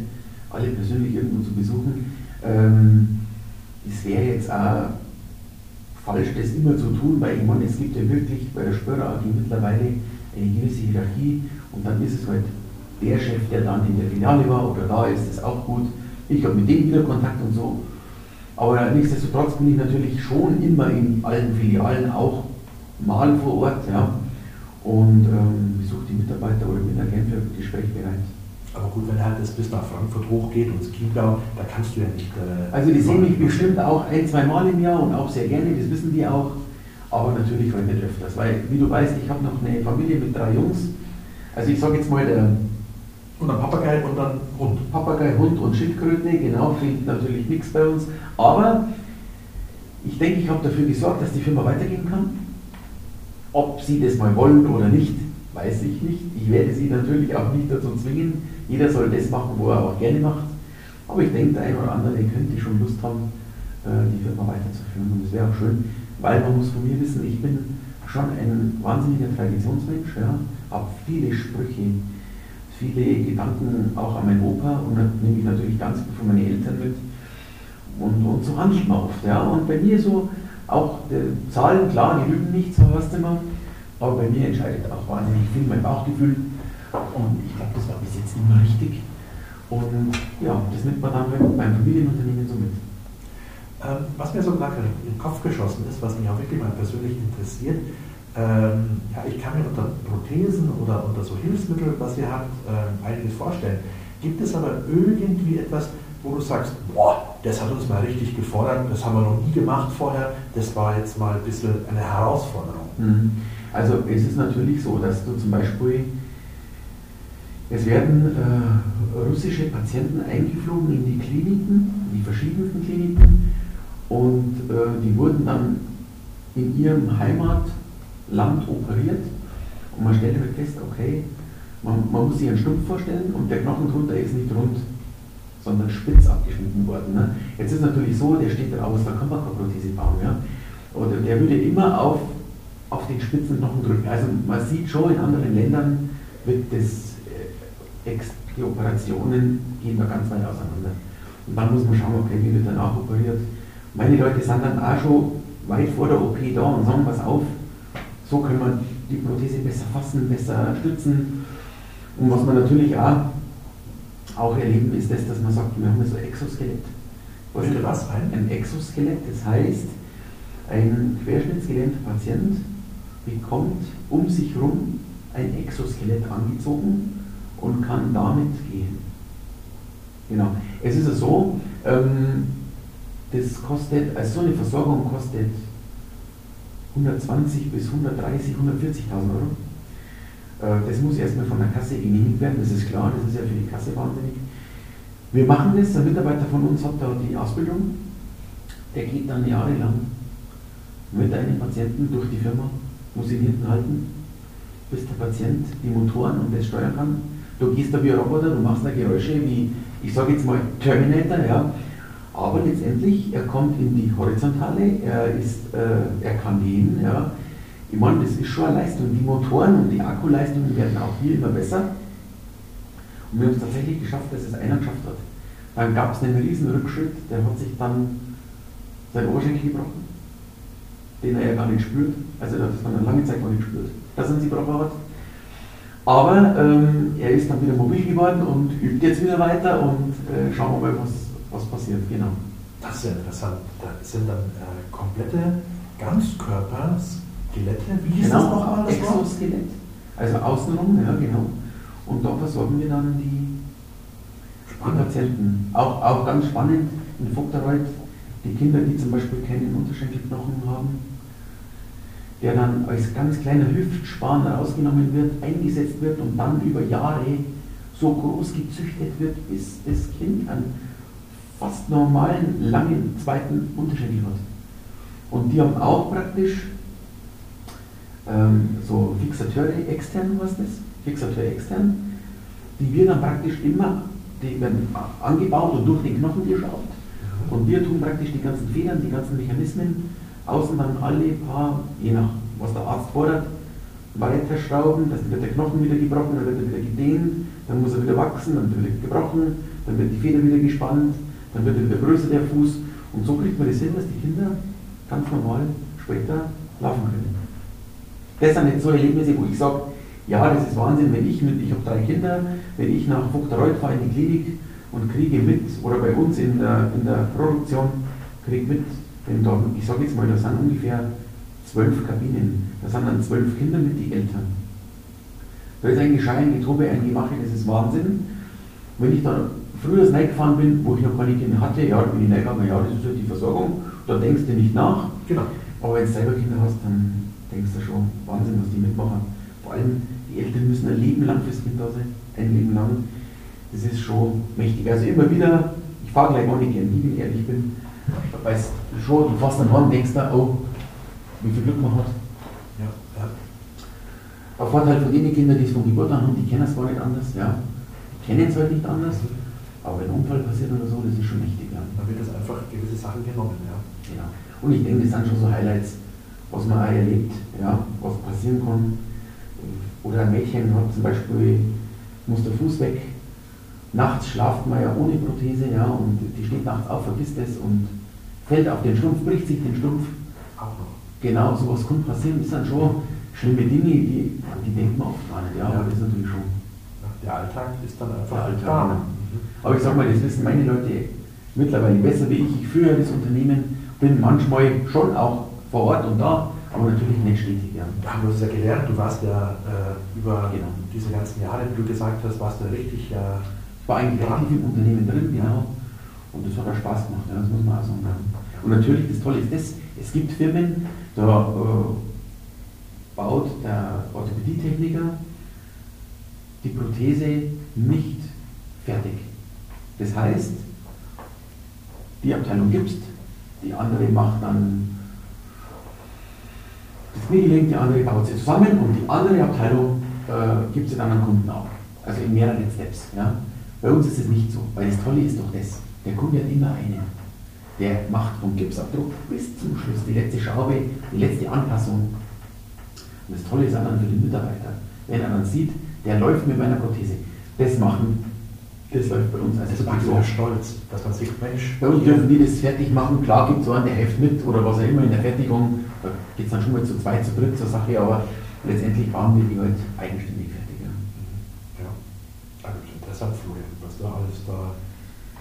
alle persönlich irgendwo zu besuchen. Ähm, es wäre jetzt auch falsch, das immer zu tun, weil ich meine, es gibt ja wirklich bei der Spörer AG mittlerweile eine gewisse Hierarchie und dann ist es halt der Chef, der dann in der Filiale war oder da ist, ist auch gut. Ich habe mit dem wieder Kontakt und so. Aber nichtsdestotrotz bin ich natürlich schon immer in allen Filialen auch mal vor Ort, ja. Und ähm, besuche die Mitarbeiter oder bin da gern für Gespräch bereit. Aber gut, wenn halt das bis nach Frankfurt hochgeht und ins Chiemgau, da kannst du ja nicht. Äh, Also die sehen mich bestimmt auch ein, zwei Mal im Jahr und auch sehr gerne, das wissen die auch. Aber natürlich halt nicht öfters, weil wie du weißt, ich habe noch eine Familie mit drei Jungs. Also ich sage jetzt mal, der Und dann Papagei und dann Hund. Papagei, Hund und Schildkröte, genau, fehlt natürlich nichts bei uns. Aber ich denke, ich habe dafür gesorgt, dass die Firma weitergehen kann. Ob sie das mal wollen oder nicht, weiß ich nicht. Ich werde sie natürlich auch nicht dazu zwingen. Jeder soll das machen, wo er auch gerne macht. Aber ich denke, der eine oder andere könnte schon Lust haben, äh, die Firma weiterzuführen. Und das wäre auch schön, weil man muss von mir wissen, ich bin schon ein wahnsinniger Traditionsmensch, ja, habe viele Sprüche, viele Gedanken auch an meinen Opa und dann nehme ich natürlich ganz viel von meinen Eltern mit. Und, und so handelt man oft. Ja. Und bei mir so auch die Zahlen, klar, die lügen nicht, so du immer. Aber bei mir entscheidet auch wahnsinnig viel mein Bauchgefühl. Und ich glaube, das war bis jetzt immer richtig. Und ja, das nimmt man dann beim, beim Familienunternehmen so mit. Ähm, was mir so gerade in den Kopf geschossen ist, was mich auch wirklich mal persönlich interessiert, ähm, ja, ich kann mir unter Prothesen oder unter so Hilfsmittel, was ihr habt, ähm, einiges vorstellen. Gibt es aber irgendwie etwas, wo du sagst, boah, das hat uns mal richtig gefordert, das haben wir noch nie gemacht vorher, das war jetzt mal ein bisschen eine Herausforderung. Mhm. Also es ist natürlich so, dass du zum Beispiel, es werden äh, russische Patienten eingeflogen in die Kliniken, in die verschiedensten Kliniken, und äh, die wurden dann in ihrem Heimatland operiert. Und man stellt halt fest, okay, man, man muss sich einen Stumpf vorstellen und der Knochen drunter ist nicht rund, sondern spitz abgeschnitten worden. Ne? Jetzt ist natürlich so, der steht raus, da kann man keine Prothese bauen. Ja? Oder der würde immer auf, auf den spitzen Knochen drücken. Also man sieht schon, in anderen Ländern wird das, äh, die Operationen gehen da ganz weit auseinander. Und dann muss man schauen, okay, wie wird danach operiert. Meine Leute sind dann auch schon weit vor der OP da und sagen, pass auf, so können wir die Prothese besser fassen, besser stützen. Und was man natürlich auch, auch erleben, ist das, dass man sagt, wir haben ja so ein Exoskelett. Was? Ein? Ein Exoskelett, das heißt, ein querschnittsgelähmter Patient bekommt um sich herum ein Exoskelett angezogen und kann damit gehen. Genau. Es ist ja so, ähm, das kostet, also so eine Versorgung kostet 120 bis 130, 140.000 Euro. Äh, Das muss erstmal von der Kasse genehmigt werden, das ist klar, das ist ja für die Kasse wahnsinnig. Wir machen das, ein Mitarbeiter von uns hat da die Ausbildung, der geht dann jahrelang mit einem Patienten durch die Firma, muss ihn hinten halten, bis der Patient die Motoren und das steuern kann. Du gehst da wie ein Roboter, du machst da Geräusche wie, ich sage jetzt mal Terminator, ja. Aber letztendlich, er kommt in die Horizontale, er, ist, äh, er kann gehen, ja. Ich meine, das ist schon eine Leistung. Die Motoren und die Akkuleistungen werden auch hier immer besser. Und wir haben es tatsächlich geschafft, dass es einer geschafft hat. Dann gab es einen riesen Rückschritt, der hat sich dann sein Oberschenkel gebrochen, den er ja gar nicht spürt. Also hat es dann eine lange Zeit gar nicht gespürt, dass er sie gebrochen hat. Aber ähm, er ist dann wieder mobil geworden und übt jetzt wieder weiter und äh, schauen wir mal, was, was passiert. Genau. Das ist ja interessant. Das sind dann äh, komplette Ganzkörperskelette. Wie hieß das Genau, nochmal? Das Wort? Exoskelett. Also außenrum, ja genau. Und da versorgen wir dann die, die. Patienten. Auch, auch ganz spannend, in Vogtereuth, die Kinder, die zum Beispiel keinen Unterschenkelknochen haben, der dann als ganz kleiner Hüftspan rausgenommen wird, eingesetzt wird und dann über Jahre so groß gezüchtet wird, bis das Kind einen fast normalen, langen zweiten Unterschenkel hat. Und die haben auch praktisch ähm, so Fixateure extern, was das? Fixateure extern, die wir dann praktisch immer, die werden angebaut und durch den Knochen geschraubt. Und wir tun praktisch die ganzen Federn, die ganzen Mechanismen außen dann alle paar, je nach was der Arzt fordert, weiterschrauben, dann wird der Knochen wieder gebrochen, dann wird er wieder gedehnt, dann muss er wieder wachsen, dann wird er gebrochen, dann wird die Feder wieder gespannt, dann wird er wieder größer der Fuß und so kriegt man das hin, dass die Kinder ganz normal später laufen können. Das sind jetzt so Erlebnisse, wo ich sage, ja, das ist Wahnsinn, wenn ich mit, ich habe drei Kinder, wenn ich nach Vogtereuth fahre in die Klinik und kriege mit, oder bei uns in der, in der Produktion, kriege mit, wenn da, ich sage jetzt mal, da sind ungefähr zwölf Kabinen, da sind dann zwölf Kinder mit die Eltern. Da ist ein Geschrei, ein Getobe, ein Gemache, das ist Wahnsinn. Wenn ich da früher reingefahren bin, wo ich noch keine Kinder hatte, ja, da bin ich reingegangen, ja, das ist halt die Versorgung, da denkst du nicht nach. Genau. Aber wenn du selber Kinder hast, dann denkst du schon, Wahnsinn, was die mitmachen. Vor allem, die Eltern müssen ein Leben lang fürs Kind da sein, ein Leben lang. Das ist schon mächtig. Also immer wieder, ich fahre gleich auch nicht gern, wie ich ehrlich bin, weil es schon, du fährst dann heim, denkst du, oh, wie viel Glück man hat. Ja, ja. Der Vorteil von den Kindern, die es von Geburt an haben, die kennen es gar nicht anders, ja. Die kennen es halt nicht anders, aber wenn ein Unfall passiert oder so, das ist schon mächtig, ja. Dann wird das einfach gewisse Sachen genommen, ja. Genau. Und ich denke, das sind schon so Highlights, was man auch erlebt, ja, was passieren kann. Oder ein Mädchen hat zum Beispiel, muss der Fuß weg. Nachts schlaft man ja ohne Prothese, ja, und die steht nachts auf, vergisst es und fällt auf den Stumpf, bricht sich den Stumpf. Genau, sowas kann passieren. Das sind schon schlimme Dinge, die, die denkt man oft gar nicht, ja, aber das ist natürlich schon. Der Alltag ist dann einfach Der Alltag, da. Mhm. Aber ich sag mal, das wissen meine Leute mittlerweile besser wie ich. Ich führe das Unternehmen, bin manchmal schon auch vor Ort und da, aber natürlich nicht stetig. Ja. Ja, du hast ja gelernt, du warst ja äh, über Genau. diese ganzen Jahre, wie du gesagt hast, warst du richtig ja, Ich war eigentlich aktiv im Unternehmen drin, genau. Und das hat auch Spaß gemacht, ja, das muss man auch sagen. Und natürlich, das Tolle ist das, es gibt Firmen, da äh, baut der Orthopädietechniker die Prothese nicht fertig. Das heißt, die Abteilung gibst, die andere macht dann das Kniegelenk, die andere baut sie zusammen und die andere Abteilung äh, gibt sie dann an Kunden ab. Also in mehreren Steps. Ja. Bei uns ist es nicht so, weil das Tolle ist doch das, der Kunde hat immer einen. Der macht vom Gipsabdruck bis zum Schluss die letzte Schraube, die letzte Anpassung. Und das Tolle ist auch dann für den Mitarbeiter, wenn er dann sieht, der läuft mit meiner Prothese. Das machen, das läuft bei uns. Also das macht wieder stolz, dass man sieht, Mensch, bei uns dürfen die das fertig machen. Klar gibt es einen, der hilft mit oder was auch immer in der Fertigung. Da geht es dann schon mal zu zweit, zu dritt zur Sache, aber letztendlich bauen wir die halt eigenständig also Florian, was da alles da,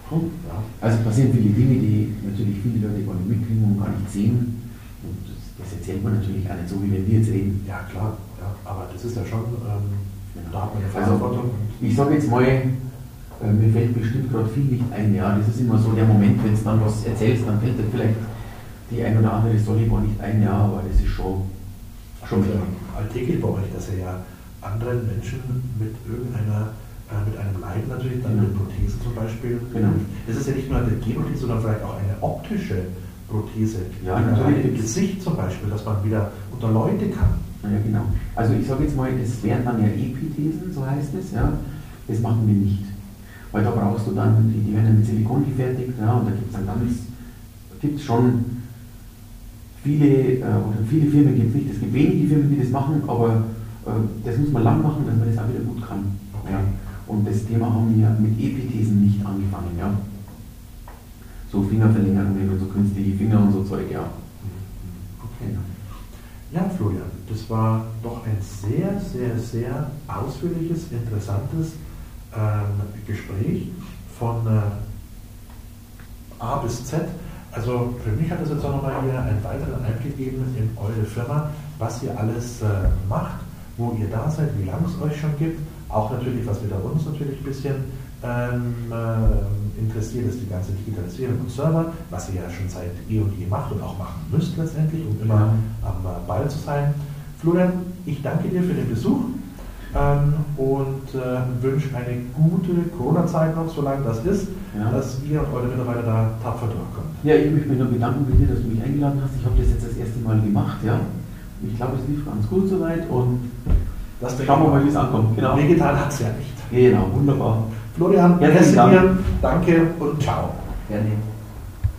Hm. ja, Also passieren viele Dinge, die natürlich viele Leute gar nicht mitkriegen und gar nicht sehen. Und das, das erzählt man natürlich auch nicht so, wie wenn wir jetzt reden. ja klar, ja, aber das ist ja schon, ähm, da hat man eine Also, Verantwortung. Ich sage jetzt mal, äh, mir fällt bestimmt gerade viel nicht ein. Ja, das ist immer so der Moment, wenn du dann was erzählst, dann fällt dir vielleicht die ein oder andere Story gar nicht ein. Ja, aber das ist schon, schon ähm, alltäglich bei euch, dass ihr ja anderen Menschen mit irgendeiner, mit einem Leiden natürlich, dann Genau. mit Prothese zum Beispiel, Genau. das ist ja nicht nur eine Gehprothese, sondern vielleicht auch eine optische Prothese. Ja, natürlich. Im Gesicht zum Beispiel, dass man wieder unter Leute kann. Ja, genau. Also ich sage jetzt mal, das wären dann ja Epithesen, so heißt es, ja. Das machen wir nicht. Weil da brauchst du dann, die, die werden ja mit Silikon gefertigt, ja, und da gibt es dann ganz, gibt es schon viele, äh, oder viele Firmen gibt es nicht, es gibt wenige Firmen, die das machen, aber äh, das muss man lang machen, dass man das auch wieder gut kann. Und das Thema haben wir mit Epithesen nicht angefangen, ja. So Fingerverlängerungen und so künstliche Finger und so Zeug, ja. Okay. Ja, Florian, das war doch ein sehr, sehr, sehr ausführliches, interessantes ähm, Gespräch von äh, A bis Z. Also für mich hat das jetzt auch nochmal hier einen weiteren Einblick gegeben in eure Firma, was ihr alles äh, macht, wo ihr da seid, wie lange es euch schon gibt, auch natürlich, was wir da uns natürlich ein bisschen ähm, äh, interessiert ist, die ganze Digitalisierung und Server, was ihr ja schon seit eh und je macht und auch machen müsst letztendlich, um immer ja. am äh, Ball zu sein. Florian, ich danke dir für den Besuch ähm, und äh, wünsche eine gute Corona-Zeit noch, solange das ist, ja. dass ihr und eure Mitarbeiter da tapfer durchkommt. Ja, ich möchte mich nur bedanken bei dir, dass du mich eingeladen hast. Ich habe das jetzt das erste Mal gemacht. Ja. Ich glaube, es lief ganz gut soweit und das schauen wir mal, wie es ankommt. Genau. Vegetal hat es ja nicht. Genau, wunderbar. Florian, herzlichen Dank. Danke und ciao. Gerne.